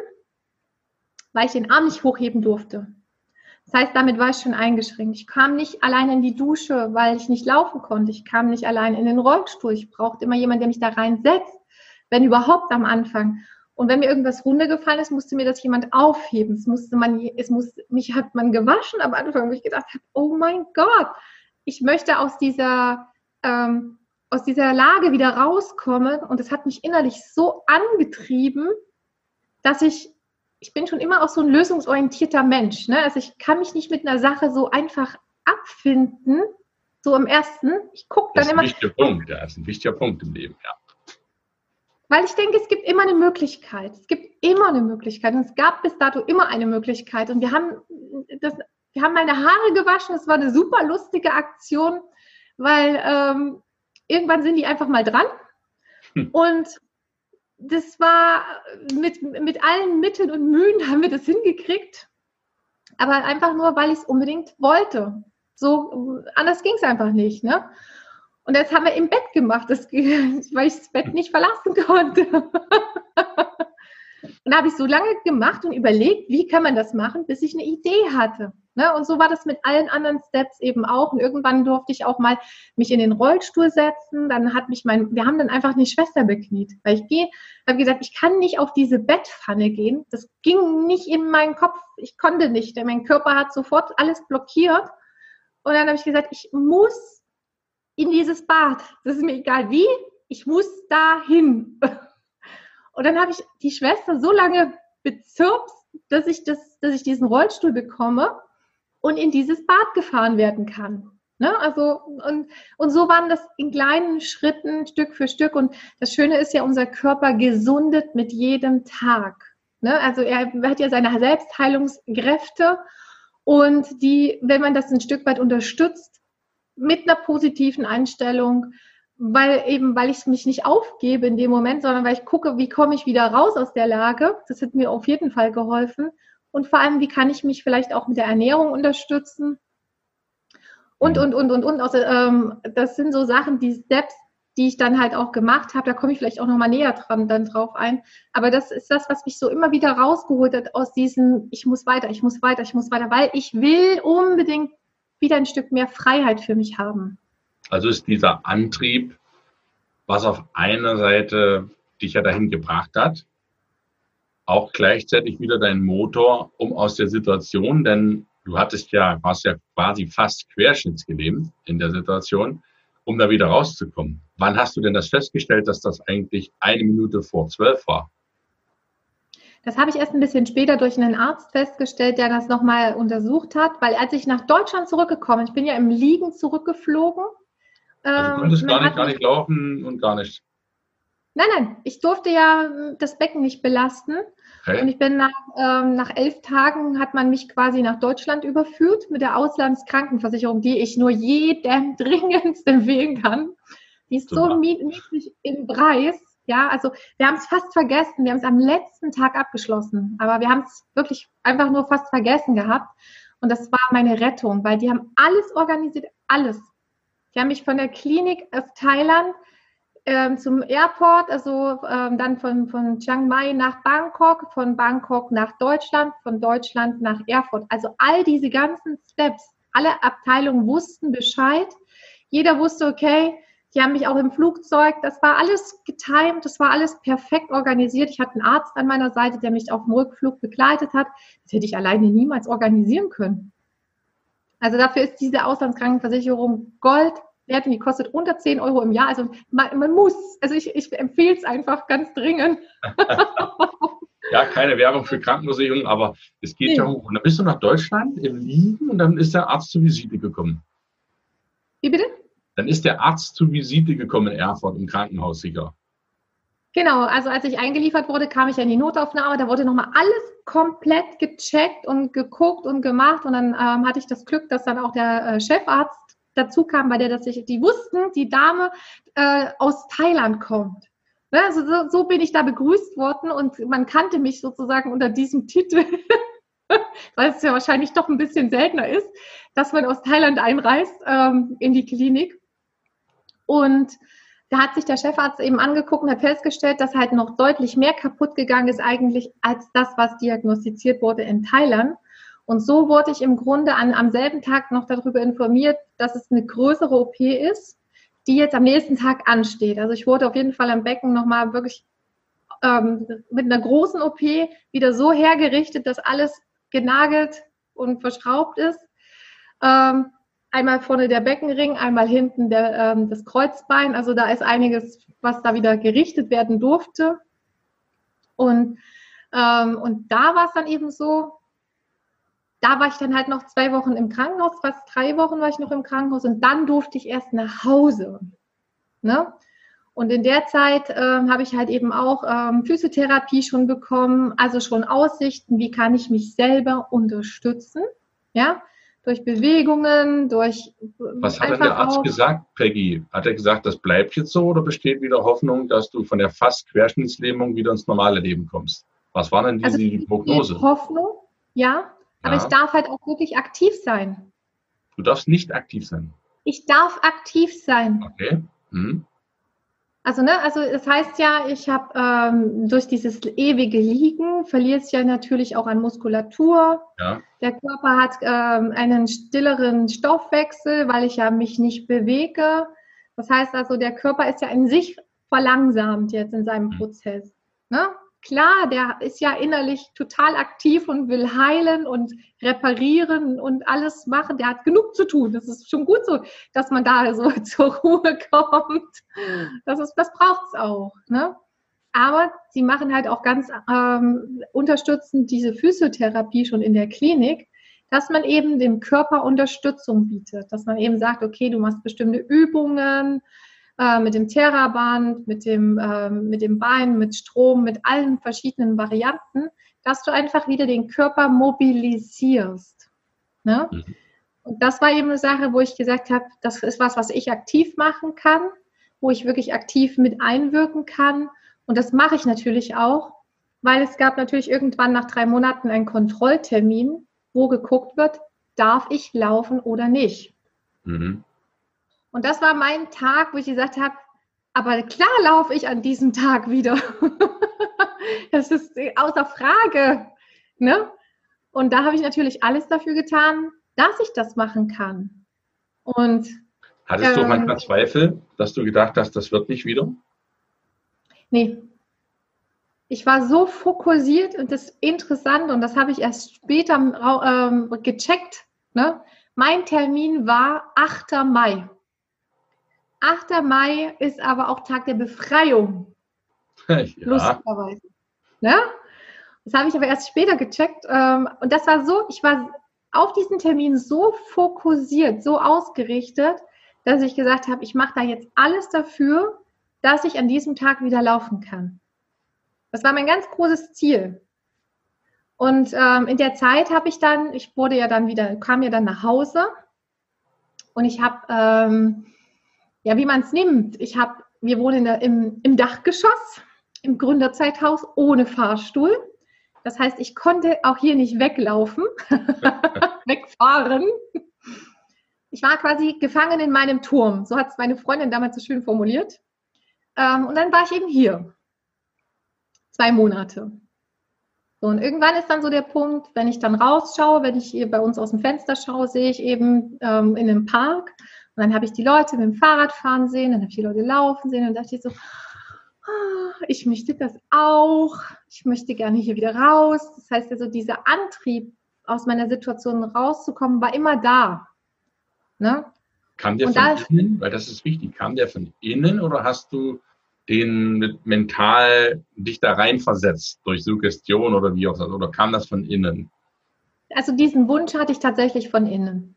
weil ich den Arm nicht hochheben durfte. Das heißt, damit war ich schon eingeschränkt. Ich kam nicht allein in die Dusche, weil ich nicht laufen konnte. Ich kam nicht allein in den Rollstuhl. Ich brauchte immer jemanden, der mich da reinsetzt, wenn überhaupt am Anfang. Und wenn mir irgendwas runtergefallen ist, musste mir das jemand aufheben. Es musste man, es muss, mich hat man gewaschen am Anfang, wo ich gedacht habe, oh mein Gott, ich möchte aus dieser, ähm, aus dieser Lage wieder rauskommen. Und es hat mich innerlich so angetrieben, dass ich, ich bin schon immer auch so ein lösungsorientierter Mensch. Ne? Also ich kann mich nicht mit einer Sache so einfach abfinden, so im ersten. Ich gucke dann immer. Das ist ein wichtiger Punkt, das ist ein wichtiger Punkt im Leben, ja. Weil ich denke, es gibt immer eine Möglichkeit. Es gibt immer eine Möglichkeit. Und es gab bis dato immer eine Möglichkeit. Und wir haben, das, wir haben meine Haare gewaschen. Es war eine super lustige Aktion, weil ähm, irgendwann sind die einfach mal dran. Hm. Und das war mit, mit allen Mitteln und Mühen haben wir das hingekriegt. Aber einfach nur, weil ich es unbedingt wollte. So, anders ging es einfach nicht. Ne? Und das haben wir im Bett gemacht, das, <laughs> weil ich das Bett nicht verlassen konnte. <laughs> und da habe ich so lange gemacht und überlegt, wie kann man das machen, bis ich eine Idee hatte. Ne? Und so war das mit allen anderen Steps eben auch. Und irgendwann durfte ich auch mal mich in den Rollstuhl setzen. Dann hat mich mein, wir haben dann einfach eine Schwester bekniet. Weil ich gehe, habe gesagt, ich kann nicht auf diese Bettpfanne gehen. Das ging nicht in meinen Kopf. Ich konnte nicht. Denn mein Körper hat sofort alles blockiert. Und dann habe ich gesagt, ich muss in dieses Bad. Das ist mir egal wie, ich muss da hin. <laughs> Und dann habe ich die Schwester so lange bezirpt, dass ich, das, dass ich diesen Rollstuhl bekomme und in dieses Bad gefahren werden kann. Ne? Also, und, und so waren das in kleinen Schritten, Stück für Stück. Und das Schöne ist ja, unser Körper gesundet mit jedem Tag. Ne? Also er hat ja seine Selbstheilungskräfte und die, wenn man das ein Stück weit unterstützt, mit einer positiven Einstellung, weil eben, weil ich mich nicht aufgebe in dem Moment, sondern weil ich gucke, wie komme ich wieder raus aus der Lage. Das hat mir auf jeden Fall geholfen. Und vor allem, wie kann ich mich vielleicht auch mit der Ernährung unterstützen? Und, und, und, und, und. Also, ähm, das sind so Sachen, die Steps, die ich dann halt auch gemacht habe. Da komme ich vielleicht auch nochmal näher dran dann drauf ein. Aber das ist das, was mich so immer wieder rausgeholt hat aus diesem, ich muss weiter, ich muss weiter, ich muss weiter, weil ich will unbedingt wieder ein Stück mehr Freiheit für mich haben. Also ist dieser Antrieb, was auf einer Seite dich ja dahin gebracht hat, auch gleichzeitig wieder dein Motor, um aus der Situation, denn du hattest ja, warst ja quasi fast querschnittsgelähmt in der Situation, um da wieder rauszukommen. Wann hast du denn das festgestellt, dass das eigentlich eine Minute vor zwölf war? Das habe ich erst ein bisschen später durch einen Arzt festgestellt, der das nochmal untersucht hat, weil als ich nach Deutschland zurückgekommen, ich bin ja im Liegen zurückgeflogen. Also du konntest ähm, gar nicht, gar nicht laufen und gar nicht. Nein, nein, ich durfte ja das Becken nicht belasten. Okay. Und ich bin nach, ähm, nach elf Tagen hat man mich quasi nach Deutschland überführt mit der Auslandskrankenversicherung, die ich nur jedem <laughs> dringendst empfehlen kann. Die ist Super. so niedrig im Preis. Ja, also wir haben es fast vergessen. Wir haben es am letzten Tag abgeschlossen. Aber wir haben es wirklich einfach nur fast vergessen gehabt. Und das war meine Rettung, weil die haben alles organisiert, alles. Die haben mich von der Klinik aus Thailand ähm, zum Airport, also ähm, dann von, von Chiang Mai nach Bangkok, von Bangkok nach Deutschland, von Deutschland nach Erfurt. Also all diese ganzen Steps, alle Abteilungen wussten Bescheid. Jeder wusste, okay, die haben mich auch im Flugzeug, das war alles getimt, das war alles perfekt organisiert. Ich hatte einen Arzt an meiner Seite, der mich auf dem Rückflug begleitet hat. Das hätte ich alleine niemals organisieren können. Also dafür ist diese Auslandskrankenversicherung Gold wert und die kostet unter 10 Euro im Jahr. Also man, man muss, also ich, ich empfehle es einfach ganz dringend. <laughs> ja, keine Werbung für Krankenversicherung, aber es geht nee. ja hoch. Und dann bist du nach Deutschland im Liegen und dann ist der Arzt zur Visite gekommen. Wie bitte? Dann ist der Arzt zur Visite gekommen in Erfurt im Krankenhaus sicher. Genau, also als ich eingeliefert wurde, kam ich in die Notaufnahme, da wurde nochmal alles komplett gecheckt und geguckt und gemacht und dann ähm, hatte ich das Glück, dass dann auch der äh, Chefarzt dazu kam, weil der das sich, die wussten, die Dame äh, aus Thailand kommt. Ne, also so, so bin ich da begrüßt worden und man kannte mich sozusagen unter diesem Titel, <laughs> weil es ja wahrscheinlich doch ein bisschen seltener ist, dass man aus Thailand einreist ähm, in die Klinik. Und da hat sich der Chefarzt eben angeguckt und hat festgestellt, dass halt noch deutlich mehr kaputt gegangen ist eigentlich als das, was diagnostiziert wurde in Thailand. Und so wurde ich im Grunde an, am selben Tag noch darüber informiert, dass es eine größere OP ist, die jetzt am nächsten Tag ansteht. Also ich wurde auf jeden Fall am Becken nochmal wirklich ähm, mit einer großen OP wieder so hergerichtet, dass alles genagelt und verschraubt ist. Ähm, einmal vorne der Beckenring, einmal hinten der, ähm, das Kreuzbein. Also da ist einiges, was da wieder gerichtet werden durfte. Und, ähm, und da war es dann eben so, da war ich dann halt noch zwei Wochen im Krankenhaus, fast drei Wochen war ich noch im Krankenhaus und dann durfte ich erst nach Hause. Ne? Und in der Zeit äh, habe ich halt eben auch ähm, Physiotherapie schon bekommen, also schon Aussichten, wie kann ich mich selber unterstützen, ja, durch Bewegungen, durch. Was hat denn der Arzt auch, gesagt, Peggy? Hat er gesagt, das bleibt jetzt so oder besteht wieder Hoffnung, dass du von der fast Querschnittslähmung wieder ins normale Leben kommst? Was war denn die, also die Prognose? Hoffnung, ja, aber ja. ich darf halt auch wirklich aktiv sein. Du darfst nicht aktiv sein. Ich darf aktiv sein. Okay. Hm. Also, ne, also es heißt ja, ich habe ähm, durch dieses ewige Liegen verliert es ja natürlich auch an Muskulatur. Ja. Der Körper hat ähm, einen stilleren Stoffwechsel, weil ich ja mich nicht bewege. Das heißt also, der Körper ist ja in sich verlangsamt jetzt in seinem hm. Prozess. Ne? Klar, der ist ja innerlich total aktiv und will heilen und reparieren und alles machen. Der hat genug zu tun. Das ist schon gut so, dass man da so <laughs> zur Ruhe kommt. Das, das braucht es auch. Ne? Aber sie machen halt auch ganz ähm, unterstützend diese Physiotherapie schon in der Klinik, dass man eben dem Körper Unterstützung bietet. Dass man eben sagt, okay, du machst bestimmte Übungen, äh, mit dem Theraband, mit dem, äh, mit dem Bein, mit Strom, mit allen verschiedenen Varianten, dass du einfach wieder den Körper mobilisierst. Ne? Mhm. Und das war eben eine Sache, wo ich gesagt habe, das ist was, was ich aktiv machen kann, wo ich wirklich aktiv mit einwirken kann. Und das mache ich natürlich auch, weil es gab natürlich irgendwann nach drei Monaten einen Kontrolltermin, wo geguckt wird, darf ich laufen oder nicht. Mhm. Und das war mein Tag, wo ich gesagt habe, aber klar laufe ich an diesem Tag wieder. <laughs> das ist außer Frage. Ne? Und da habe ich natürlich alles dafür getan, dass ich das machen kann. Und Hattest ähm, du manchmal Zweifel, dass du gedacht hast, das wird nicht wieder? Nee. Ich war so fokussiert und das ist interessant und das habe ich erst später ähm, gecheckt. Ne? Mein Termin war 8. Mai. 8. Mai ist aber auch Tag der Befreiung. <laughs> ja. Lustigerweise. Ne? Das habe ich aber erst später gecheckt. Ähm, und das war so, ich war auf diesen Termin so fokussiert, so ausgerichtet, dass ich gesagt habe, ich mache da jetzt alles dafür, dass ich an diesem Tag wieder laufen kann. Das war mein ganz großes Ziel. Und ähm, in der Zeit habe ich dann, ich wurde ja dann wieder, kam ja dann nach Hause und ich habe ähm, ja, wie man es nimmt. Ich habe, wir wohnen der, im, im Dachgeschoss, im Gründerzeithaus ohne Fahrstuhl. Das heißt, ich konnte auch hier nicht weglaufen, <laughs> wegfahren. Ich war quasi gefangen in meinem Turm. So hat es meine Freundin damals so schön formuliert. Ähm, und dann war ich eben hier. Zwei Monate. So, und irgendwann ist dann so der Punkt, wenn ich dann rausschaue, wenn ich hier bei uns aus dem Fenster schaue, sehe ich eben ähm, in einem Park und dann habe ich die Leute mit dem Fahrrad fahren sehen, dann habe ich die Leute laufen sehen und dachte ich so, ah, ich möchte das auch, ich möchte gerne hier wieder raus. Das heißt also, dieser Antrieb, aus meiner Situation rauszukommen, war immer da. Ne? Kam der und von innen, weil das ist wichtig, kam der von innen oder hast du den mental dich da reinversetzt durch Suggestion oder wie auch immer, oder kam das von innen? Also diesen Wunsch hatte ich tatsächlich von innen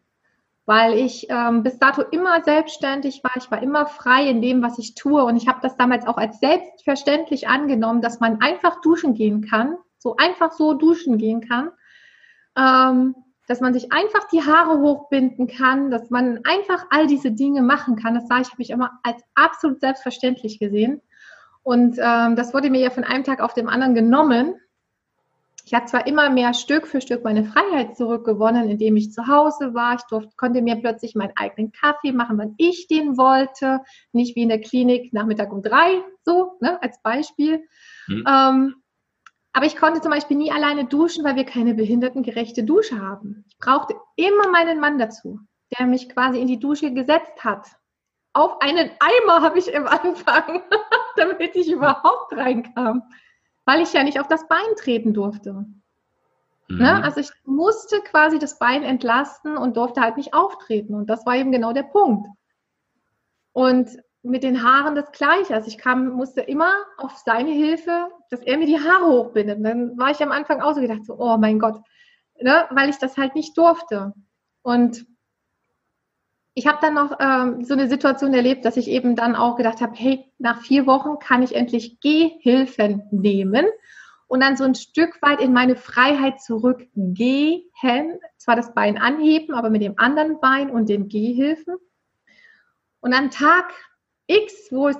weil ich ähm, bis dato immer selbstständig war. Ich war immer frei in dem, was ich tue. Und ich habe das damals auch als selbstverständlich angenommen, dass man einfach duschen gehen kann, so einfach so duschen gehen kann, ähm, dass man sich einfach die Haare hochbinden kann, dass man einfach all diese Dinge machen kann. Das sah ich, habe ich immer als absolut selbstverständlich gesehen. Und ähm, das wurde mir ja von einem Tag auf den anderen genommen. Ich habe zwar immer mehr Stück für Stück meine Freiheit zurückgewonnen, indem ich zu Hause war. Ich durfte, konnte mir plötzlich meinen eigenen Kaffee machen, wann ich den wollte. Nicht wie in der Klinik Nachmittag um drei, so ne, als Beispiel. Mhm. Ähm, aber ich konnte zum Beispiel nie alleine duschen, weil wir keine behindertengerechte Dusche haben. Ich brauchte immer meinen Mann dazu, der mich quasi in die Dusche gesetzt hat. Auf einen Eimer habe ich im Anfang, <laughs> damit ich überhaupt reinkam. Weil ich ja nicht auf das Bein treten durfte. Mhm. Ne? Also ich musste quasi das Bein entlasten und durfte halt nicht auftreten. Und das war eben genau der Punkt. Und mit den Haaren das Gleiche. Also ich kam, musste immer auf seine Hilfe, dass er mir die Haare hochbindet. Und dann war ich am Anfang auch so gedacht, so, oh mein Gott, ne? weil ich das halt nicht durfte. Und ich habe dann noch ähm, so eine Situation erlebt, dass ich eben dann auch gedacht habe, hey, nach vier Wochen kann ich endlich Gehhilfen nehmen und dann so ein Stück weit in meine Freiheit zurückgehen. Zwar das Bein anheben, aber mit dem anderen Bein und den Gehhilfen. Und an Tag X, wo es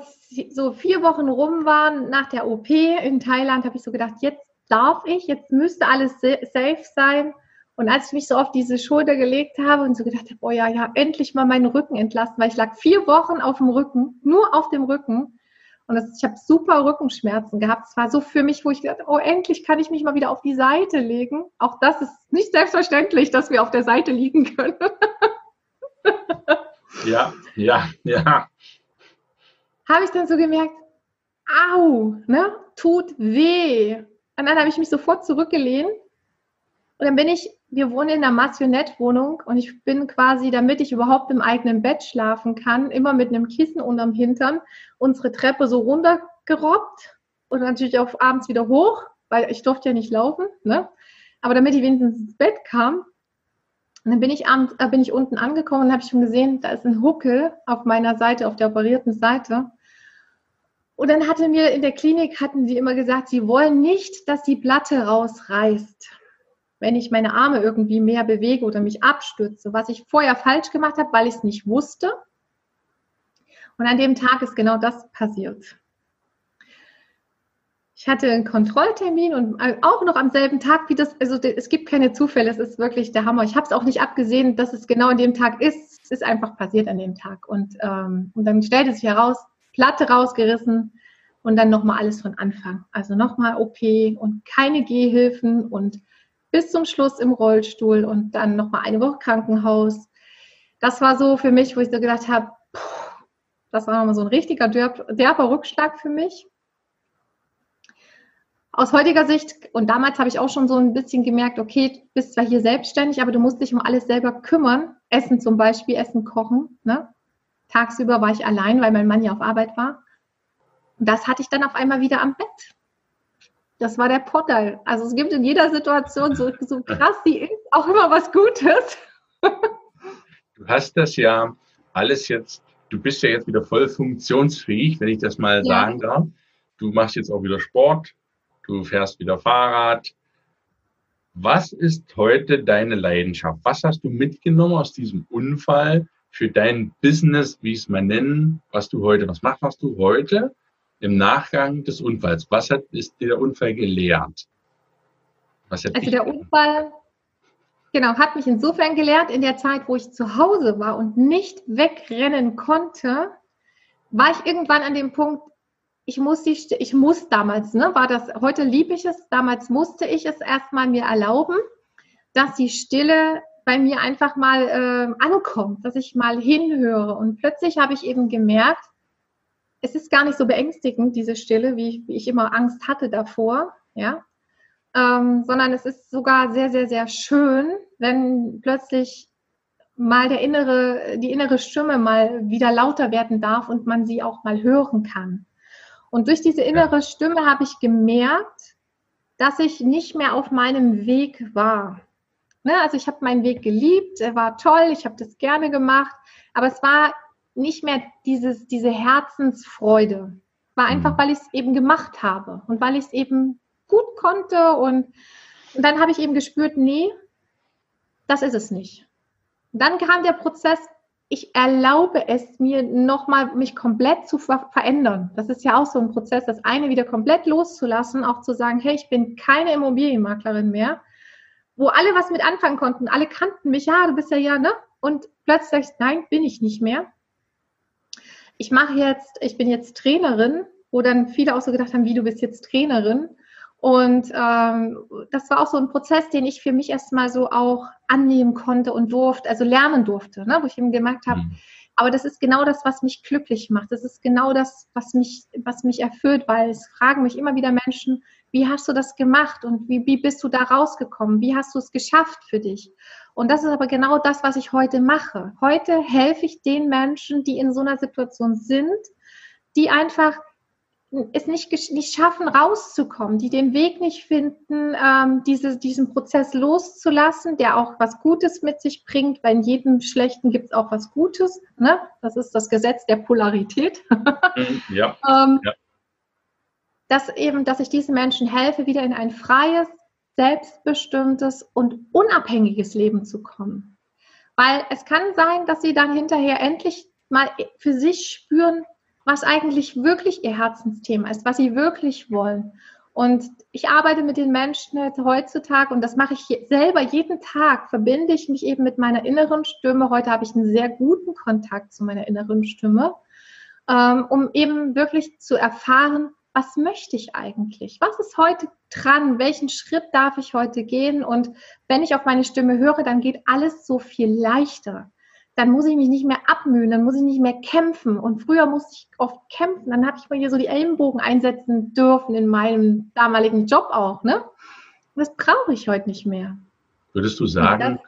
so vier Wochen rum waren nach der OP in Thailand, habe ich so gedacht, jetzt darf ich, jetzt müsste alles safe sein. Und als ich mich so auf diese Schulter gelegt habe und so gedacht habe, oh ja, ja, endlich mal meinen Rücken entlasten, weil ich lag vier Wochen auf dem Rücken, nur auf dem Rücken. Und das, ich habe super Rückenschmerzen gehabt. Es war so für mich, wo ich gedacht oh, endlich kann ich mich mal wieder auf die Seite legen. Auch das ist nicht selbstverständlich, dass wir auf der Seite liegen können. <laughs> ja, ja, ja. Habe ich dann so gemerkt, au, ne, tut weh. Und dann habe ich mich sofort zurückgelehnt und dann bin ich, wir wohnen in einer Massionette-Wohnung und ich bin quasi, damit ich überhaupt im eigenen Bett schlafen kann, immer mit einem Kissen unterm Hintern unsere Treppe so runtergerobbt und natürlich auch abends wieder hoch, weil ich durfte ja nicht laufen, ne? Aber damit ich wenigstens ins Bett kam, und dann bin ich abends, äh, bin ich unten angekommen und habe schon gesehen, da ist ein Huckel auf meiner Seite, auf der operierten Seite. Und dann hatte mir in der Klinik hatten sie immer gesagt, sie wollen nicht, dass die Platte rausreißt wenn ich meine Arme irgendwie mehr bewege oder mich abstütze, was ich vorher falsch gemacht habe, weil ich es nicht wusste. Und an dem Tag ist genau das passiert. Ich hatte einen Kontrolltermin und auch noch am selben Tag wie das, also es gibt keine Zufälle, es ist wirklich der Hammer. Ich habe es auch nicht abgesehen, dass es genau an dem Tag ist. Es ist einfach passiert an dem Tag. Und, ähm, und dann stellte sich heraus, Platte rausgerissen und dann nochmal alles von Anfang. Also nochmal OP und keine Gehhilfen und bis zum Schluss im Rollstuhl und dann noch mal eine Woche Krankenhaus. Das war so für mich, wo ich so gedacht habe, das war nochmal so ein richtiger derb, derber Rückschlag für mich. Aus heutiger Sicht, und damals habe ich auch schon so ein bisschen gemerkt, okay, du bist zwar hier selbstständig, aber du musst dich um alles selber kümmern. Essen zum Beispiel, Essen kochen. Ne? Tagsüber war ich allein, weil mein Mann ja auf Arbeit war. Und das hatte ich dann auf einmal wieder am Bett. Das war der Vorteil. Also es gibt in jeder Situation so, so krass die ist, auch immer was Gutes. du hast das ja alles jetzt, du bist ja jetzt wieder voll funktionsfähig, wenn ich das mal ja. sagen darf. Du machst jetzt auch wieder Sport, du fährst wieder Fahrrad. Was ist heute deine Leidenschaft? Was hast du mitgenommen aus diesem Unfall für dein Business, wie ich es mal nennen, was du heute, was machst, was du heute? Im Nachgang des Unfalls? Was hat ist der Unfall gelehrt? also der Unfall, genau, hat mich insofern gelehrt, in der Zeit, wo ich zu Hause war und nicht wegrennen konnte, war ich irgendwann an dem Punkt, ich muss die, ich muss damals, ne, war das, heute liebe ich es, damals musste ich es erstmal mir erlauben, dass die Stille bei mir einfach mal äh, ankommt, dass ich mal hinhöre. Und plötzlich habe ich eben gemerkt, es ist gar nicht so beängstigend, diese Stille, wie, wie ich immer Angst hatte davor, ja. Ähm, sondern es ist sogar sehr, sehr, sehr schön, wenn plötzlich mal der innere, die innere Stimme mal wieder lauter werden darf und man sie auch mal hören kann. Und durch diese innere Stimme habe ich gemerkt, dass ich nicht mehr auf meinem Weg war. Ne? Also ich habe meinen Weg geliebt, er war toll, ich habe das gerne gemacht, aber es war nicht mehr dieses, diese Herzensfreude. War einfach, mhm. weil ich es eben gemacht habe und weil ich es eben gut konnte und, und dann habe ich eben gespürt, nee, das ist es nicht. Und dann kam der Prozess, ich erlaube es mir nochmal, mich komplett zu ver verändern. Das ist ja auch so ein Prozess, das eine wieder komplett loszulassen, auch zu sagen, hey, ich bin keine Immobilienmaklerin mehr, wo alle was mit anfangen konnten. Alle kannten mich, ja, du bist ja ja, ne? Und plötzlich, nein, bin ich nicht mehr ich mache jetzt, ich bin jetzt Trainerin, wo dann viele auch so gedacht haben, wie du bist jetzt Trainerin. Und ähm, das war auch so ein Prozess, den ich für mich erstmal so auch annehmen konnte und durfte, also lernen durfte, ne? wo ich eben gemerkt habe, mhm. Aber das ist genau das, was mich glücklich macht. Das ist genau das, was mich, was mich erfüllt, weil es fragen mich immer wieder Menschen, wie hast du das gemacht und wie, wie bist du da rausgekommen? Wie hast du es geschafft für dich? Und das ist aber genau das, was ich heute mache. Heute helfe ich den Menschen, die in so einer Situation sind, die einfach es nicht, nicht schaffen, rauszukommen, die den Weg nicht finden, ähm, diese, diesen Prozess loszulassen, der auch was Gutes mit sich bringt, weil in jedem Schlechten gibt es auch was Gutes. Ne? Das ist das Gesetz der Polarität. Mhm, ja. <laughs> ähm, ja. Dass eben, dass ich diesen Menschen helfe, wieder in ein freies, selbstbestimmtes und unabhängiges Leben zu kommen. Weil es kann sein, dass sie dann hinterher endlich mal für sich spüren, was eigentlich wirklich ihr Herzensthema ist, was sie wirklich wollen. Und ich arbeite mit den Menschen heutzutage und das mache ich selber jeden Tag, verbinde ich mich eben mit meiner inneren Stimme. Heute habe ich einen sehr guten Kontakt zu meiner inneren Stimme, ähm, um eben wirklich zu erfahren, was möchte ich eigentlich? Was ist heute dran? Welchen Schritt darf ich heute gehen? Und wenn ich auf meine Stimme höre, dann geht alles so viel leichter dann muss ich mich nicht mehr abmühen, dann muss ich nicht mehr kämpfen. Und früher musste ich oft kämpfen, dann habe ich mal hier so die Ellenbogen einsetzen dürfen in meinem damaligen Job auch. Ne? das brauche ich heute nicht mehr. Würdest du sagen,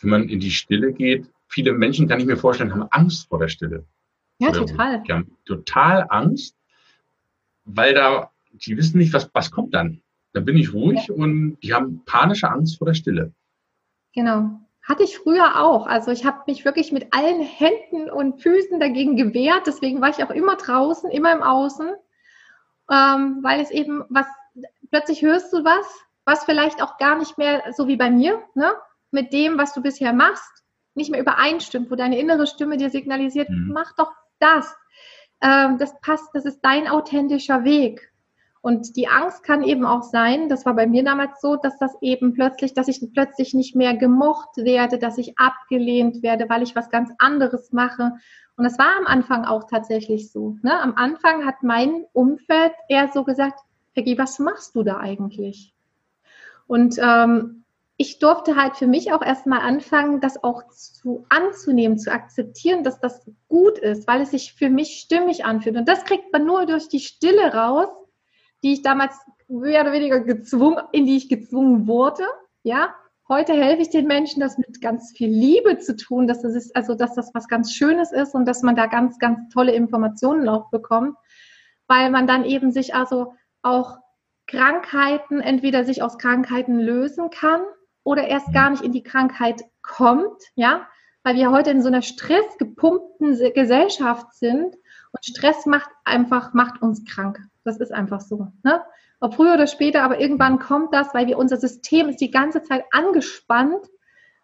wenn man in die Stille geht, viele Menschen, kann ich mir vorstellen, haben Angst vor der Stille. Ja, Oder total. Die haben total Angst, weil da, die wissen nicht, was, was kommt dann. Dann bin ich ruhig ja. und die haben panische Angst vor der Stille. Genau. Hatte ich früher auch. Also ich habe mich wirklich mit allen Händen und Füßen dagegen gewehrt. Deswegen war ich auch immer draußen, immer im Außen, ähm, weil es eben was, plötzlich hörst du was, was vielleicht auch gar nicht mehr so wie bei mir, ne, mit dem, was du bisher machst, nicht mehr übereinstimmt, wo deine innere Stimme dir signalisiert, mhm. mach doch das. Ähm, das passt, das ist dein authentischer Weg. Und die Angst kann eben auch sein, das war bei mir damals so, dass das eben plötzlich, dass ich plötzlich nicht mehr gemocht werde, dass ich abgelehnt werde, weil ich was ganz anderes mache. Und das war am Anfang auch tatsächlich so. Ne? Am Anfang hat mein Umfeld eher so gesagt, Peggy, was machst du da eigentlich? Und ähm, ich durfte halt für mich auch erstmal anfangen, das auch zu anzunehmen, zu akzeptieren, dass das gut ist, weil es sich für mich stimmig anfühlt. Und das kriegt man nur durch die Stille raus, die ich damals mehr oder weniger gezwungen, in die ich gezwungen wurde. Ja, heute helfe ich den Menschen, das mit ganz viel Liebe zu tun, dass das ist, also dass das was ganz Schönes ist und dass man da ganz, ganz tolle Informationen auch bekommt, weil man dann eben sich also auch Krankheiten, entweder sich aus Krankheiten lösen kann oder erst gar nicht in die Krankheit kommt, ja, weil wir heute in so einer stressgepumpten Gesellschaft sind und Stress macht einfach, macht uns krank. Das ist einfach so. Ne? Ob früher oder später, aber irgendwann kommt das, weil wir unser System ist die ganze Zeit angespannt,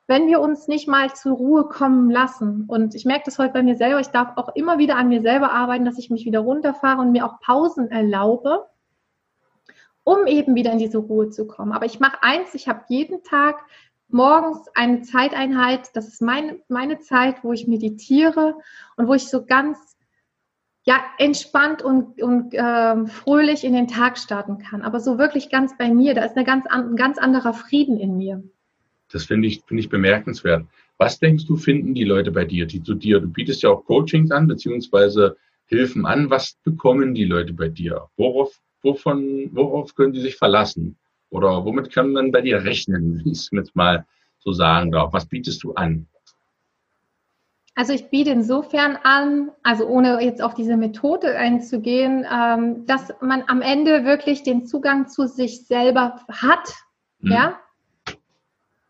wenn wir uns nicht mal zur Ruhe kommen lassen. Und ich merke das heute bei mir selber. Ich darf auch immer wieder an mir selber arbeiten, dass ich mich wieder runterfahre und mir auch Pausen erlaube, um eben wieder in diese Ruhe zu kommen. Aber ich mache eins, ich habe jeden Tag morgens eine Zeiteinheit, das ist meine, meine Zeit, wo ich meditiere und wo ich so ganz ja, entspannt und, und äh, fröhlich in den Tag starten kann. Aber so wirklich ganz bei mir, da ist eine ganz, ein ganz anderer Frieden in mir. Das finde ich, finde ich bemerkenswert. Was denkst du, finden die Leute bei dir, die zu dir, du bietest ja auch Coachings an, beziehungsweise Hilfen an. Was bekommen die Leute bei dir? Worauf, wovon, worauf können die sich verlassen? Oder womit können man bei dir rechnen, <laughs> wie ich es jetzt mal so sagen darf? Was bietest du an? Also ich biete insofern an, also ohne jetzt auf diese Methode einzugehen, ähm, dass man am Ende wirklich den Zugang zu sich selber hat. Mhm. Ja.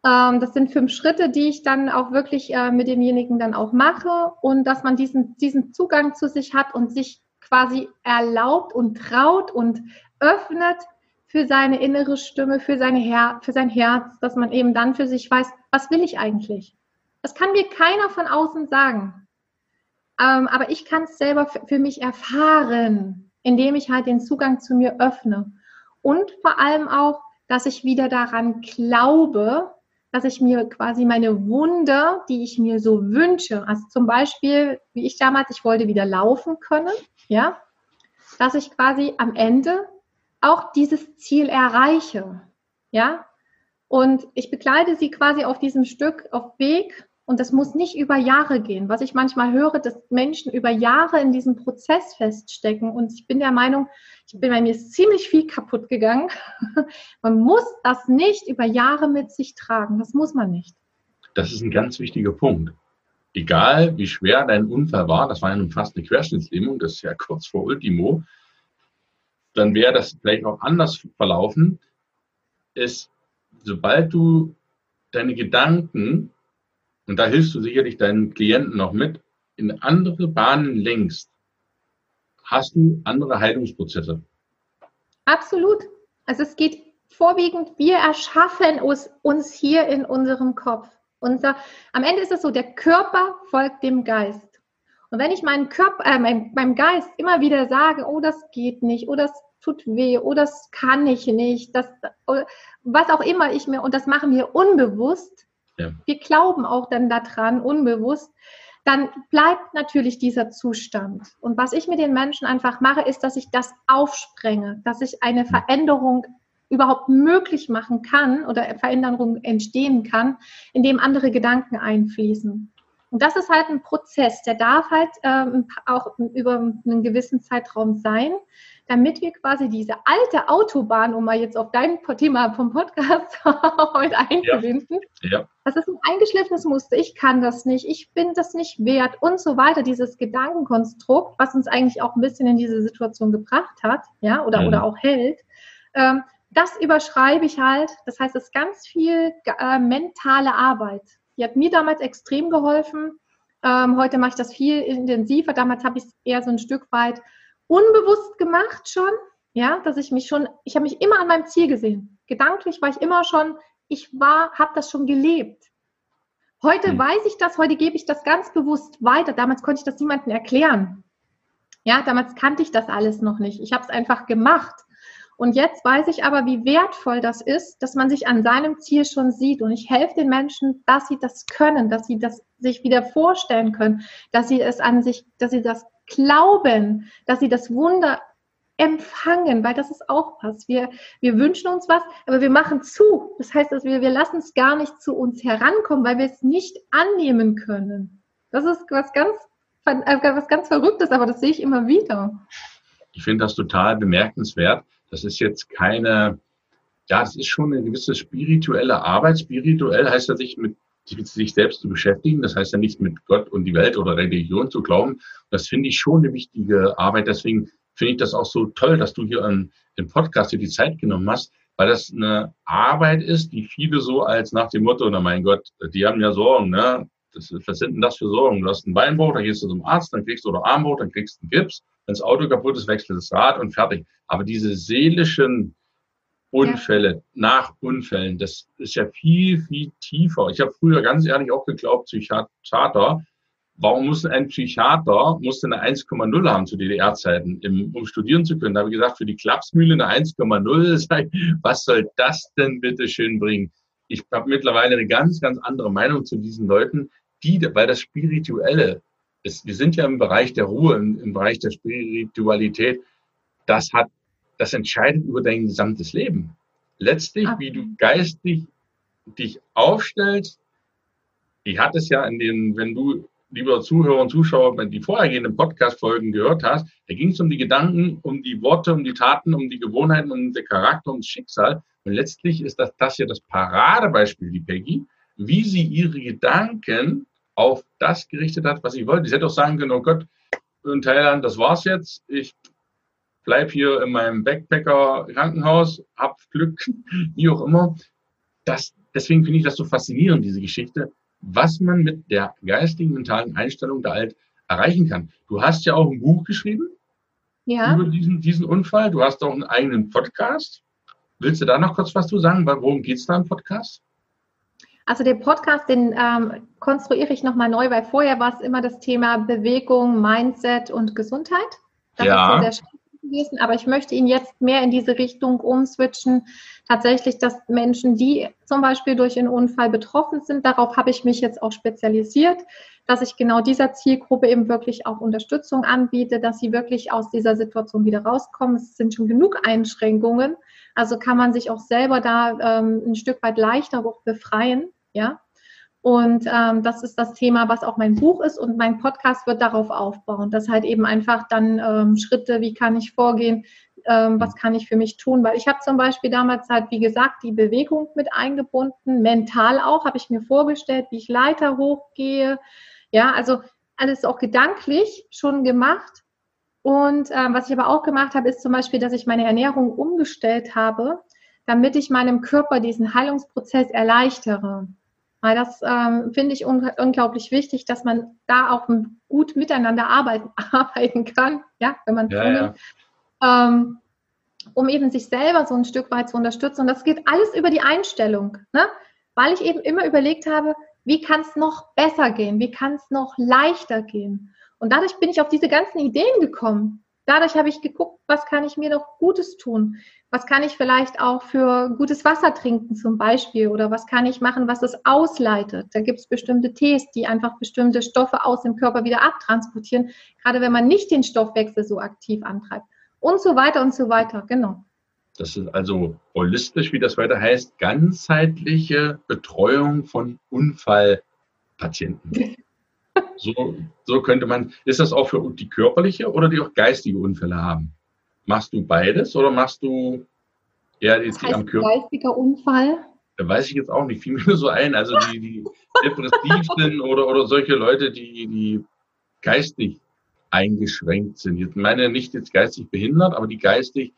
Ähm, das sind fünf Schritte, die ich dann auch wirklich äh, mit demjenigen dann auch mache und dass man diesen, diesen Zugang zu sich hat und sich quasi erlaubt und traut und öffnet für seine innere Stimme, für, seine Her für sein Herz, dass man eben dann für sich weiß, was will ich eigentlich? Das kann mir keiner von außen sagen. Ähm, aber ich kann es selber für mich erfahren, indem ich halt den Zugang zu mir öffne. Und vor allem auch, dass ich wieder daran glaube, dass ich mir quasi meine Wunder, die ich mir so wünsche, also zum Beispiel, wie ich damals, ich wollte wieder laufen können, ja, dass ich quasi am Ende auch dieses Ziel erreiche, ja. Und ich begleite sie quasi auf diesem Stück auf Weg Und das muss nicht über Jahre gehen. Was ich manchmal höre, dass Menschen über Jahre in diesem Prozess feststecken. Und ich bin der Meinung, ich bin bei mir ziemlich viel kaputt gegangen. <laughs> Man muss das nicht über Jahre mit sich tragen. Das muss man nicht. Das ist ein ganz wichtiger Punkt. Egal wie schwer dein Unfall war, das war ja nun fast eine Querschnittslähmung, das ist ja kurz vor Ultimo, dann wäre das vielleicht auch anders verlaufen, ist, sobald du deine Gedanken und da hilfst du sicherlich deinen Klienten noch mit, in andere Bahnen lenkst, hast du andere Heilungsprozesse. Absolut. Also es geht vorwiegend, wir erschaffen uns, uns hier in unserem Kopf. Unser, am Ende ist es so, der Körper folgt dem Geist. Und wenn ich meinen Körper, äh, mein, meinem Geist immer wieder sage, oh, das geht nicht, oh, das tut weh, oh, das kann ich nicht, das, was auch immer ich mir, und das machen wir unbewusst, ja. wir glauben auch dann daran, unbewusst, dann bleibt natürlich dieser Zustand. Und was ich mit den Menschen einfach mache, ist, dass ich das aufsprenge, dass ich eine Veränderung überhaupt möglich machen kann oder Veränderung entstehen kann, indem andere Gedanken einfließen. Und das ist halt ein Prozess, der darf halt ähm, auch über einen gewissen Zeitraum sein damit wir quasi diese alte Autobahn, um mal jetzt auf dein Thema vom Podcast <laughs> heute einzubinden, ja. ja. das ist ein eingeschliffenes Muster, ich kann das nicht, ich bin das nicht wert und so weiter, dieses Gedankenkonstrukt, was uns eigentlich auch ein bisschen in diese Situation gebracht hat, ja, oder, mhm. oder auch hält, ähm, das überschreibe ich halt. Das heißt, es ist ganz viel äh, mentale Arbeit. Die hat mir damals extrem geholfen. Ähm, heute mache ich das viel intensiver. Damals habe ich es eher so ein Stück weit unbewusst gemacht schon, ja, dass ich mich schon, ich habe mich immer an meinem Ziel gesehen. Gedanklich war ich immer schon, ich war, habe das schon gelebt. Heute mhm. weiß ich das, heute gebe ich das ganz bewusst weiter. Damals konnte ich das niemandem erklären. Ja, damals kannte ich das alles noch nicht. Ich habe es einfach gemacht. Und jetzt weiß ich aber, wie wertvoll das ist, dass man sich an seinem Ziel schon sieht. Und ich helfe den Menschen, dass sie das können, dass sie das sich wieder vorstellen können, dass sie es an sich, dass sie das glauben, dass sie das Wunder empfangen, weil das ist auch was. Wir, wir wünschen uns was, aber wir machen zu. Das heißt, dass wir, wir lassen es gar nicht zu uns herankommen, weil wir es nicht annehmen können. Das ist was ganz, äh, was ganz Verrücktes, aber das sehe ich immer wieder. Ich finde das total bemerkenswert. Das ist jetzt keine, ja, das ist schon eine gewisse spirituelle Arbeit. Spirituell heißt ja sich mit sich selbst zu beschäftigen. Das heißt ja nicht mit Gott und die Welt oder Religion zu glauben. Das finde ich schon eine wichtige Arbeit. Deswegen finde ich das auch so toll, dass du hier den Podcast dir die Zeit genommen hast, weil das eine Arbeit ist, die viele so als nach dem Motto, na mein Gott, die haben ja Sorgen, ne? Das, was sind denn das für Sorgen? Du hast einen Beinbruch, dann gehst du zum Arzt, dann kriegst du oder Armbruch, dann kriegst du einen Gips. Wenn das Auto kaputt ist, wechselst das Rad und fertig. Aber diese seelischen Unfälle, ja. nach Unfällen, das ist ja viel, viel tiefer. Ich habe früher ganz ehrlich auch geglaubt, Psychiater, warum muss ein Psychiater, musste eine 1,0 haben zu DDR-Zeiten, um studieren zu können? Da habe ich gesagt, für die Klapsmühle eine 1,0, <laughs> was soll das denn bitte schön bringen? Ich habe mittlerweile eine ganz, ganz andere Meinung zu diesen Leuten, die, weil das Spirituelle ist, wir sind ja im Bereich der Ruhe, im, im Bereich der Spiritualität, das hat das entscheidet über dein gesamtes Leben. Letztlich, wie du geistig dich aufstellst, ich hatte es ja in den, wenn du, lieber Zuhörer und Zuschauer, wenn die vorhergehenden Podcast-Folgen gehört hast, da ging es um die Gedanken, um die Worte, um die Taten, um die Gewohnheiten, um den Charakter, um das Schicksal. Und letztlich ist das, das ja das Paradebeispiel, die Peggy, wie sie ihre Gedanken auf das gerichtet hat, was sie wollte. Sie hätte auch sagen können, oh Gott, in Thailand, das war's jetzt. Ich bleib hier in meinem Backpacker-Krankenhaus, hab Glück, <laughs> wie auch immer. Das, deswegen finde ich das so faszinierend, diese Geschichte, was man mit der geistigen, mentalen Einstellung da halt erreichen kann. Du hast ja auch ein Buch geschrieben ja. über diesen, diesen Unfall. Du hast auch einen eigenen Podcast. Willst du da noch kurz was zu sagen? Worum geht es da im Podcast? Also den Podcast, den ähm, konstruiere ich nochmal neu, weil vorher war es immer das Thema Bewegung, Mindset und Gesundheit. Das ja. ist so der gewesen, aber ich möchte ihn jetzt mehr in diese Richtung umswitchen. Tatsächlich, dass Menschen, die zum Beispiel durch einen Unfall betroffen sind, darauf habe ich mich jetzt auch spezialisiert, dass ich genau dieser Zielgruppe eben wirklich auch Unterstützung anbiete, dass sie wirklich aus dieser Situation wieder rauskommen. Es sind schon genug Einschränkungen, also kann man sich auch selber da ähm, ein Stück weit leichter befreien, ja. Und ähm, das ist das Thema, was auch mein Buch ist und mein Podcast wird darauf aufbauen. Das halt eben einfach dann ähm, Schritte, wie kann ich vorgehen, ähm, was kann ich für mich tun, weil ich habe zum Beispiel damals halt, wie gesagt, die Bewegung mit eingebunden, mental auch, habe ich mir vorgestellt, wie ich Leiter hochgehe. Ja, also alles auch gedanklich schon gemacht. Und ähm, was ich aber auch gemacht habe, ist zum Beispiel, dass ich meine Ernährung umgestellt habe, damit ich meinem Körper diesen Heilungsprozess erleichtere. Weil das ähm, finde ich un unglaublich wichtig, dass man da auch gut miteinander arbeiten, <laughs> arbeiten kann, ja, wenn man ja, ja. Ähm, um eben sich selber so ein Stück weit zu unterstützen. Und das geht alles über die Einstellung, ne? weil ich eben immer überlegt habe, wie kann es noch besser gehen, wie kann es noch leichter gehen. Und dadurch bin ich auf diese ganzen Ideen gekommen. Dadurch habe ich geguckt, was kann ich mir noch Gutes tun? Was kann ich vielleicht auch für gutes Wasser trinken zum Beispiel? Oder was kann ich machen, was es ausleitet? Da gibt es bestimmte Tees, die einfach bestimmte Stoffe aus dem Körper wieder abtransportieren, gerade wenn man nicht den Stoffwechsel so aktiv antreibt. Und so weiter und so weiter, genau. Das ist also holistisch, wie das weiter heißt, ganzheitliche Betreuung von Unfallpatienten. <laughs> So, so könnte man, ist das auch für die körperliche oder die auch geistige Unfälle haben? Machst du beides oder machst du eher jetzt die am Körper? Geistiger Unfall? Da weiß ich jetzt auch nicht, fiel mir so ein. Also die, die depressiv sind oder, oder solche Leute, die, die geistig eingeschränkt sind. Ich meine nicht jetzt geistig behindert, aber die geistig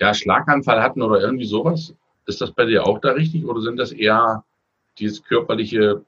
ja Schlaganfall hatten oder irgendwie sowas. Ist das bei dir auch da richtig oder sind das eher dieses körperliche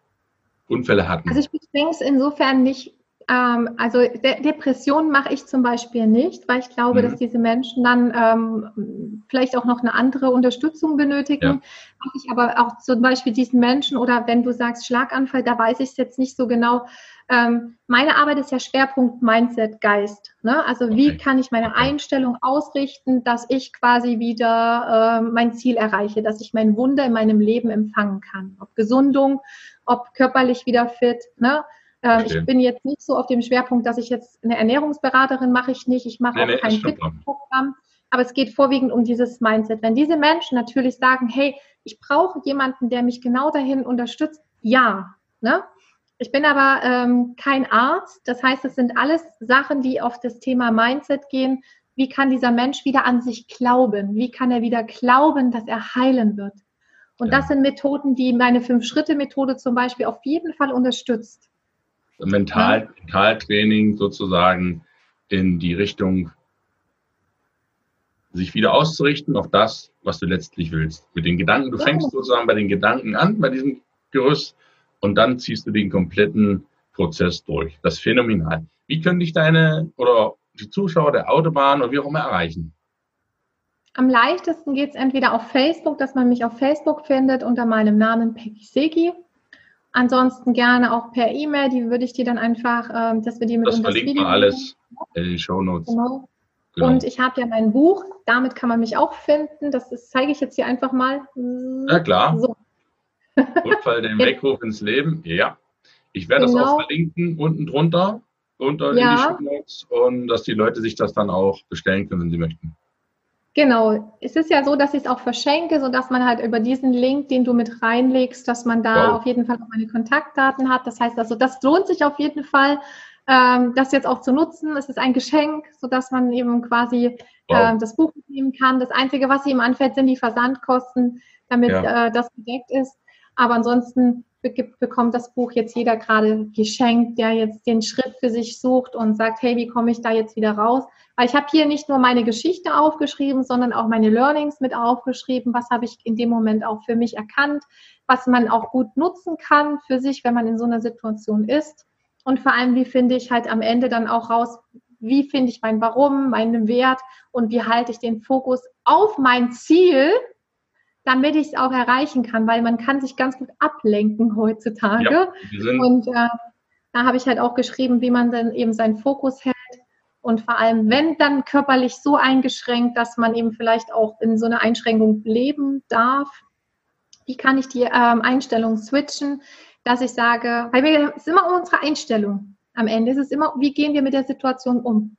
Unfälle hatten? Also ich beschränke es insofern nicht. Ähm, also De Depressionen mache ich zum Beispiel nicht, weil ich glaube, mhm. dass diese Menschen dann ähm, vielleicht auch noch eine andere Unterstützung benötigen. Ja. Mache ich aber auch zum Beispiel diesen Menschen oder wenn du sagst Schlaganfall, da weiß ich es jetzt nicht so genau. Ähm, meine Arbeit ist ja Schwerpunkt Mindset, Geist. Ne? Also okay. wie kann ich meine Einstellung ausrichten, dass ich quasi wieder äh, mein Ziel erreiche, dass ich mein Wunder in meinem Leben empfangen kann. Ob Gesundung, ob körperlich wieder fit. Ne? Ähm, ich bin jetzt nicht so auf dem Schwerpunkt, dass ich jetzt eine Ernährungsberaterin mache ich nicht. Ich mache nee, auch nee, kein Fitnessprogramm. Aber es geht vorwiegend um dieses Mindset. Wenn diese Menschen natürlich sagen, hey, ich brauche jemanden, der mich genau dahin unterstützt, ja. Ne? Ich bin aber ähm, kein Arzt. Das heißt, es sind alles Sachen, die auf das Thema Mindset gehen. Wie kann dieser Mensch wieder an sich glauben? Wie kann er wieder glauben, dass er heilen wird? Und ja. das sind Methoden, die meine Fünf-Schritte-Methode zum Beispiel auf jeden Fall unterstützt. Mental, ja. Mentaltraining sozusagen in die Richtung, sich wieder auszurichten auf das, was du letztlich willst. Mit den Gedanken, du fängst sozusagen bei den Gedanken an, bei diesem Gerüst und dann ziehst du den kompletten Prozess durch. Das ist phänomenal. Wie können dich deine oder die Zuschauer der Autobahn oder wie auch immer erreichen? Am leichtesten geht es entweder auf Facebook, dass man mich auf Facebook findet unter meinem Namen Peggy Segi. Ansonsten gerne auch per E-Mail, die würde ich dir dann einfach, ähm, dass wir die mit das verlinkt man alles in den Show Notes. Genau. Genau. Und ich habe ja mein Buch, damit kann man mich auch finden. Das ist, zeige ich jetzt hier einfach mal. Ja, klar. So. <laughs> Rückfall den Weckruf ins Leben. Ja. Ich werde genau. das auch verlinken unten drunter, unter ja. in die Show Notes und dass die Leute sich das dann auch bestellen können, wenn sie möchten. Genau. Es ist ja so, dass ich es auch verschenke, sodass man halt über diesen Link, den du mit reinlegst, dass man da wow. auf jeden Fall auch meine Kontaktdaten hat. Das heißt also, das lohnt sich auf jeden Fall, ähm, das jetzt auch zu nutzen. Es ist ein Geschenk, sodass man eben quasi wow. äh, das Buch nehmen kann. Das Einzige, was ihm anfällt, sind die Versandkosten, damit ja. äh, das gedeckt ist. Aber ansonsten bekommt das Buch jetzt jeder gerade geschenkt, der jetzt den Schritt für sich sucht und sagt, hey, wie komme ich da jetzt wieder raus? Weil ich habe hier nicht nur meine Geschichte aufgeschrieben, sondern auch meine Learnings mit aufgeschrieben. Was habe ich in dem Moment auch für mich erkannt, was man auch gut nutzen kann für sich, wenn man in so einer Situation ist. Und vor allem, wie finde ich halt am Ende dann auch raus, wie finde ich mein Warum, meinen Wert und wie halte ich den Fokus auf mein Ziel, damit ich es auch erreichen kann, weil man kann sich ganz gut ablenken heutzutage. Ja, und äh, da habe ich halt auch geschrieben, wie man dann eben seinen Fokus hält und vor allem, wenn dann körperlich so eingeschränkt, dass man eben vielleicht auch in so einer Einschränkung leben darf, wie kann ich die ähm, Einstellung switchen, dass ich sage, weil wir, es ist immer unsere Einstellung. Am Ende ist es immer, wie gehen wir mit der Situation um?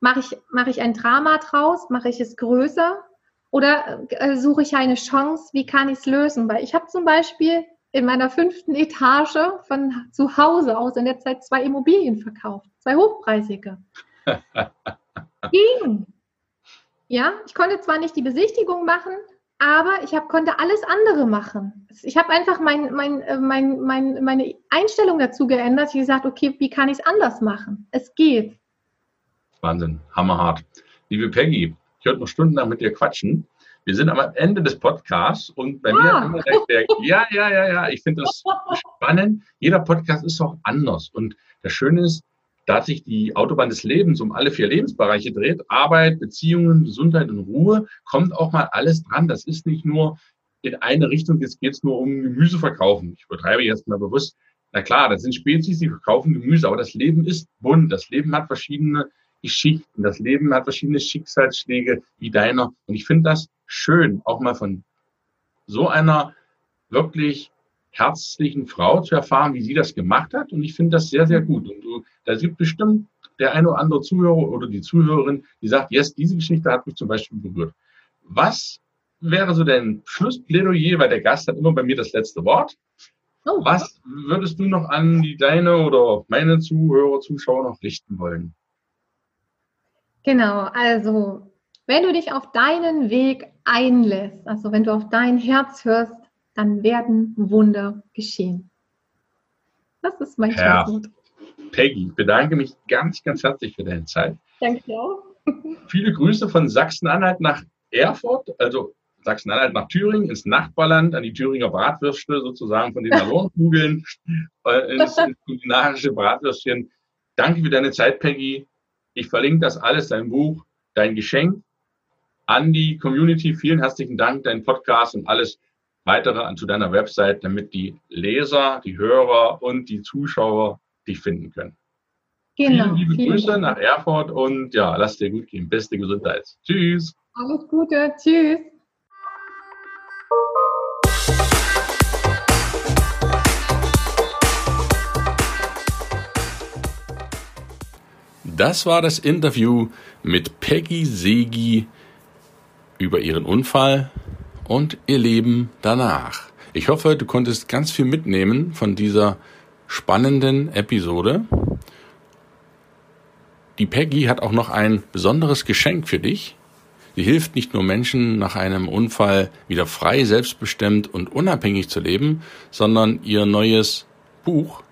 Mache ich, mache ich ein Drama draus? Mache ich es größer? Oder äh, suche ich eine Chance, wie kann ich es lösen? Weil ich habe zum Beispiel in meiner fünften Etage von zu Hause aus in der Zeit zwei Immobilien verkauft, zwei hochpreisige. <laughs> Ging. Ja, ich konnte zwar nicht die Besichtigung machen, aber ich hab, konnte alles andere machen. Ich habe einfach mein, mein, äh, mein, mein, meine Einstellung dazu geändert. Ich habe gesagt, okay, wie kann ich es anders machen? Es geht. Wahnsinn, hammerhart. Liebe Peggy, ich könnte noch stundenlang mit dir quatschen. Wir sind am Ende des Podcasts und bei ah. mir immer der, ja, ja, ja, ja, ich finde das spannend. Jeder Podcast ist auch anders. Und das Schöne ist, da sich die Autobahn des Lebens um alle vier Lebensbereiche dreht, Arbeit, Beziehungen, Gesundheit und Ruhe, kommt auch mal alles dran. Das ist nicht nur in eine Richtung, jetzt geht es nur um Gemüse verkaufen. Ich übertreibe jetzt mal bewusst. Na klar, das sind Spezies, die verkaufen Gemüse, aber das Leben ist bunt. Das Leben hat verschiedene Geschichten. Das Leben hat verschiedene Schicksalsschläge wie deiner. Und ich finde das schön, auch mal von so einer wirklich herzlichen Frau zu erfahren, wie sie das gemacht hat. Und ich finde das sehr, sehr gut. Und du, da gibt bestimmt der eine oder andere Zuhörer oder die Zuhörerin, die sagt, yes, diese Geschichte hat mich zum Beispiel berührt. Was wäre so dein Schlussplädoyer, weil der Gast hat immer bei mir das letzte Wort. Oh. Was würdest du noch an die deine oder meine Zuhörer, Zuschauer noch richten wollen? Genau, also wenn du dich auf deinen Weg einlässt, also wenn du auf dein Herz hörst, dann werden Wunder geschehen. Das ist mein. Schlusswort. Peggy, bedanke mich ganz, ganz herzlich für deine Zeit. Danke dir auch. <laughs> Viele Grüße von Sachsen-Anhalt nach Erfurt, also Sachsen-Anhalt nach Thüringen, ins Nachbarland, an die Thüringer Bratwürste sozusagen von den Ballonkugeln, <laughs> äh, ins, ins kulinarische Bratwürstchen. Danke für deine Zeit, Peggy. Ich verlinke das alles, dein Buch, dein Geschenk an die Community. Vielen herzlichen Dank, dein Podcast und alles weitere zu deiner Website, damit die Leser, die Hörer und die Zuschauer dich finden können. Genau. Vielen liebe vielen Grüße Dank. nach Erfurt und ja, lass dir gut gehen. Beste Gesundheit. Tschüss. Alles Gute. Tschüss. Das war das Interview mit Peggy Segi über ihren Unfall und ihr Leben danach. Ich hoffe, du konntest ganz viel mitnehmen von dieser spannenden Episode. Die Peggy hat auch noch ein besonderes Geschenk für dich. Sie hilft nicht nur Menschen nach einem Unfall wieder frei, selbstbestimmt und unabhängig zu leben, sondern ihr neues Buch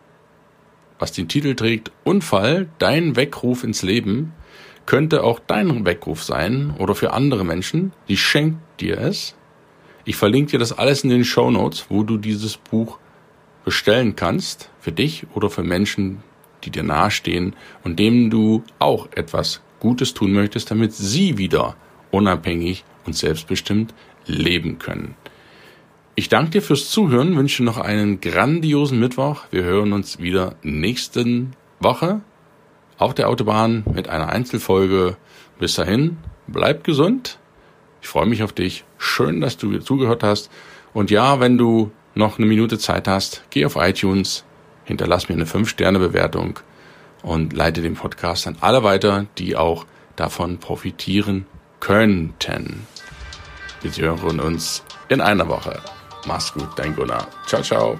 was den Titel trägt Unfall, dein Weckruf ins Leben, könnte auch dein Weckruf sein oder für andere Menschen. Sie schenkt dir es. Ich verlinke dir das alles in den Show Notes, wo du dieses Buch bestellen kannst, für dich oder für Menschen, die dir nahestehen und denen du auch etwas Gutes tun möchtest, damit sie wieder unabhängig und selbstbestimmt leben können. Ich danke dir fürs Zuhören, wünsche noch einen grandiosen Mittwoch. Wir hören uns wieder nächsten Woche auf der Autobahn mit einer Einzelfolge. Bis dahin, bleib gesund. Ich freue mich auf dich. Schön, dass du zugehört hast. Und ja, wenn du noch eine Minute Zeit hast, geh auf iTunes, hinterlass mir eine 5-Sterne-Bewertung und leite den Podcast an alle weiter, die auch davon profitieren könnten. Wir hören uns in einer Woche. Mach's gut, dein Gunnar. Ciao, ciao.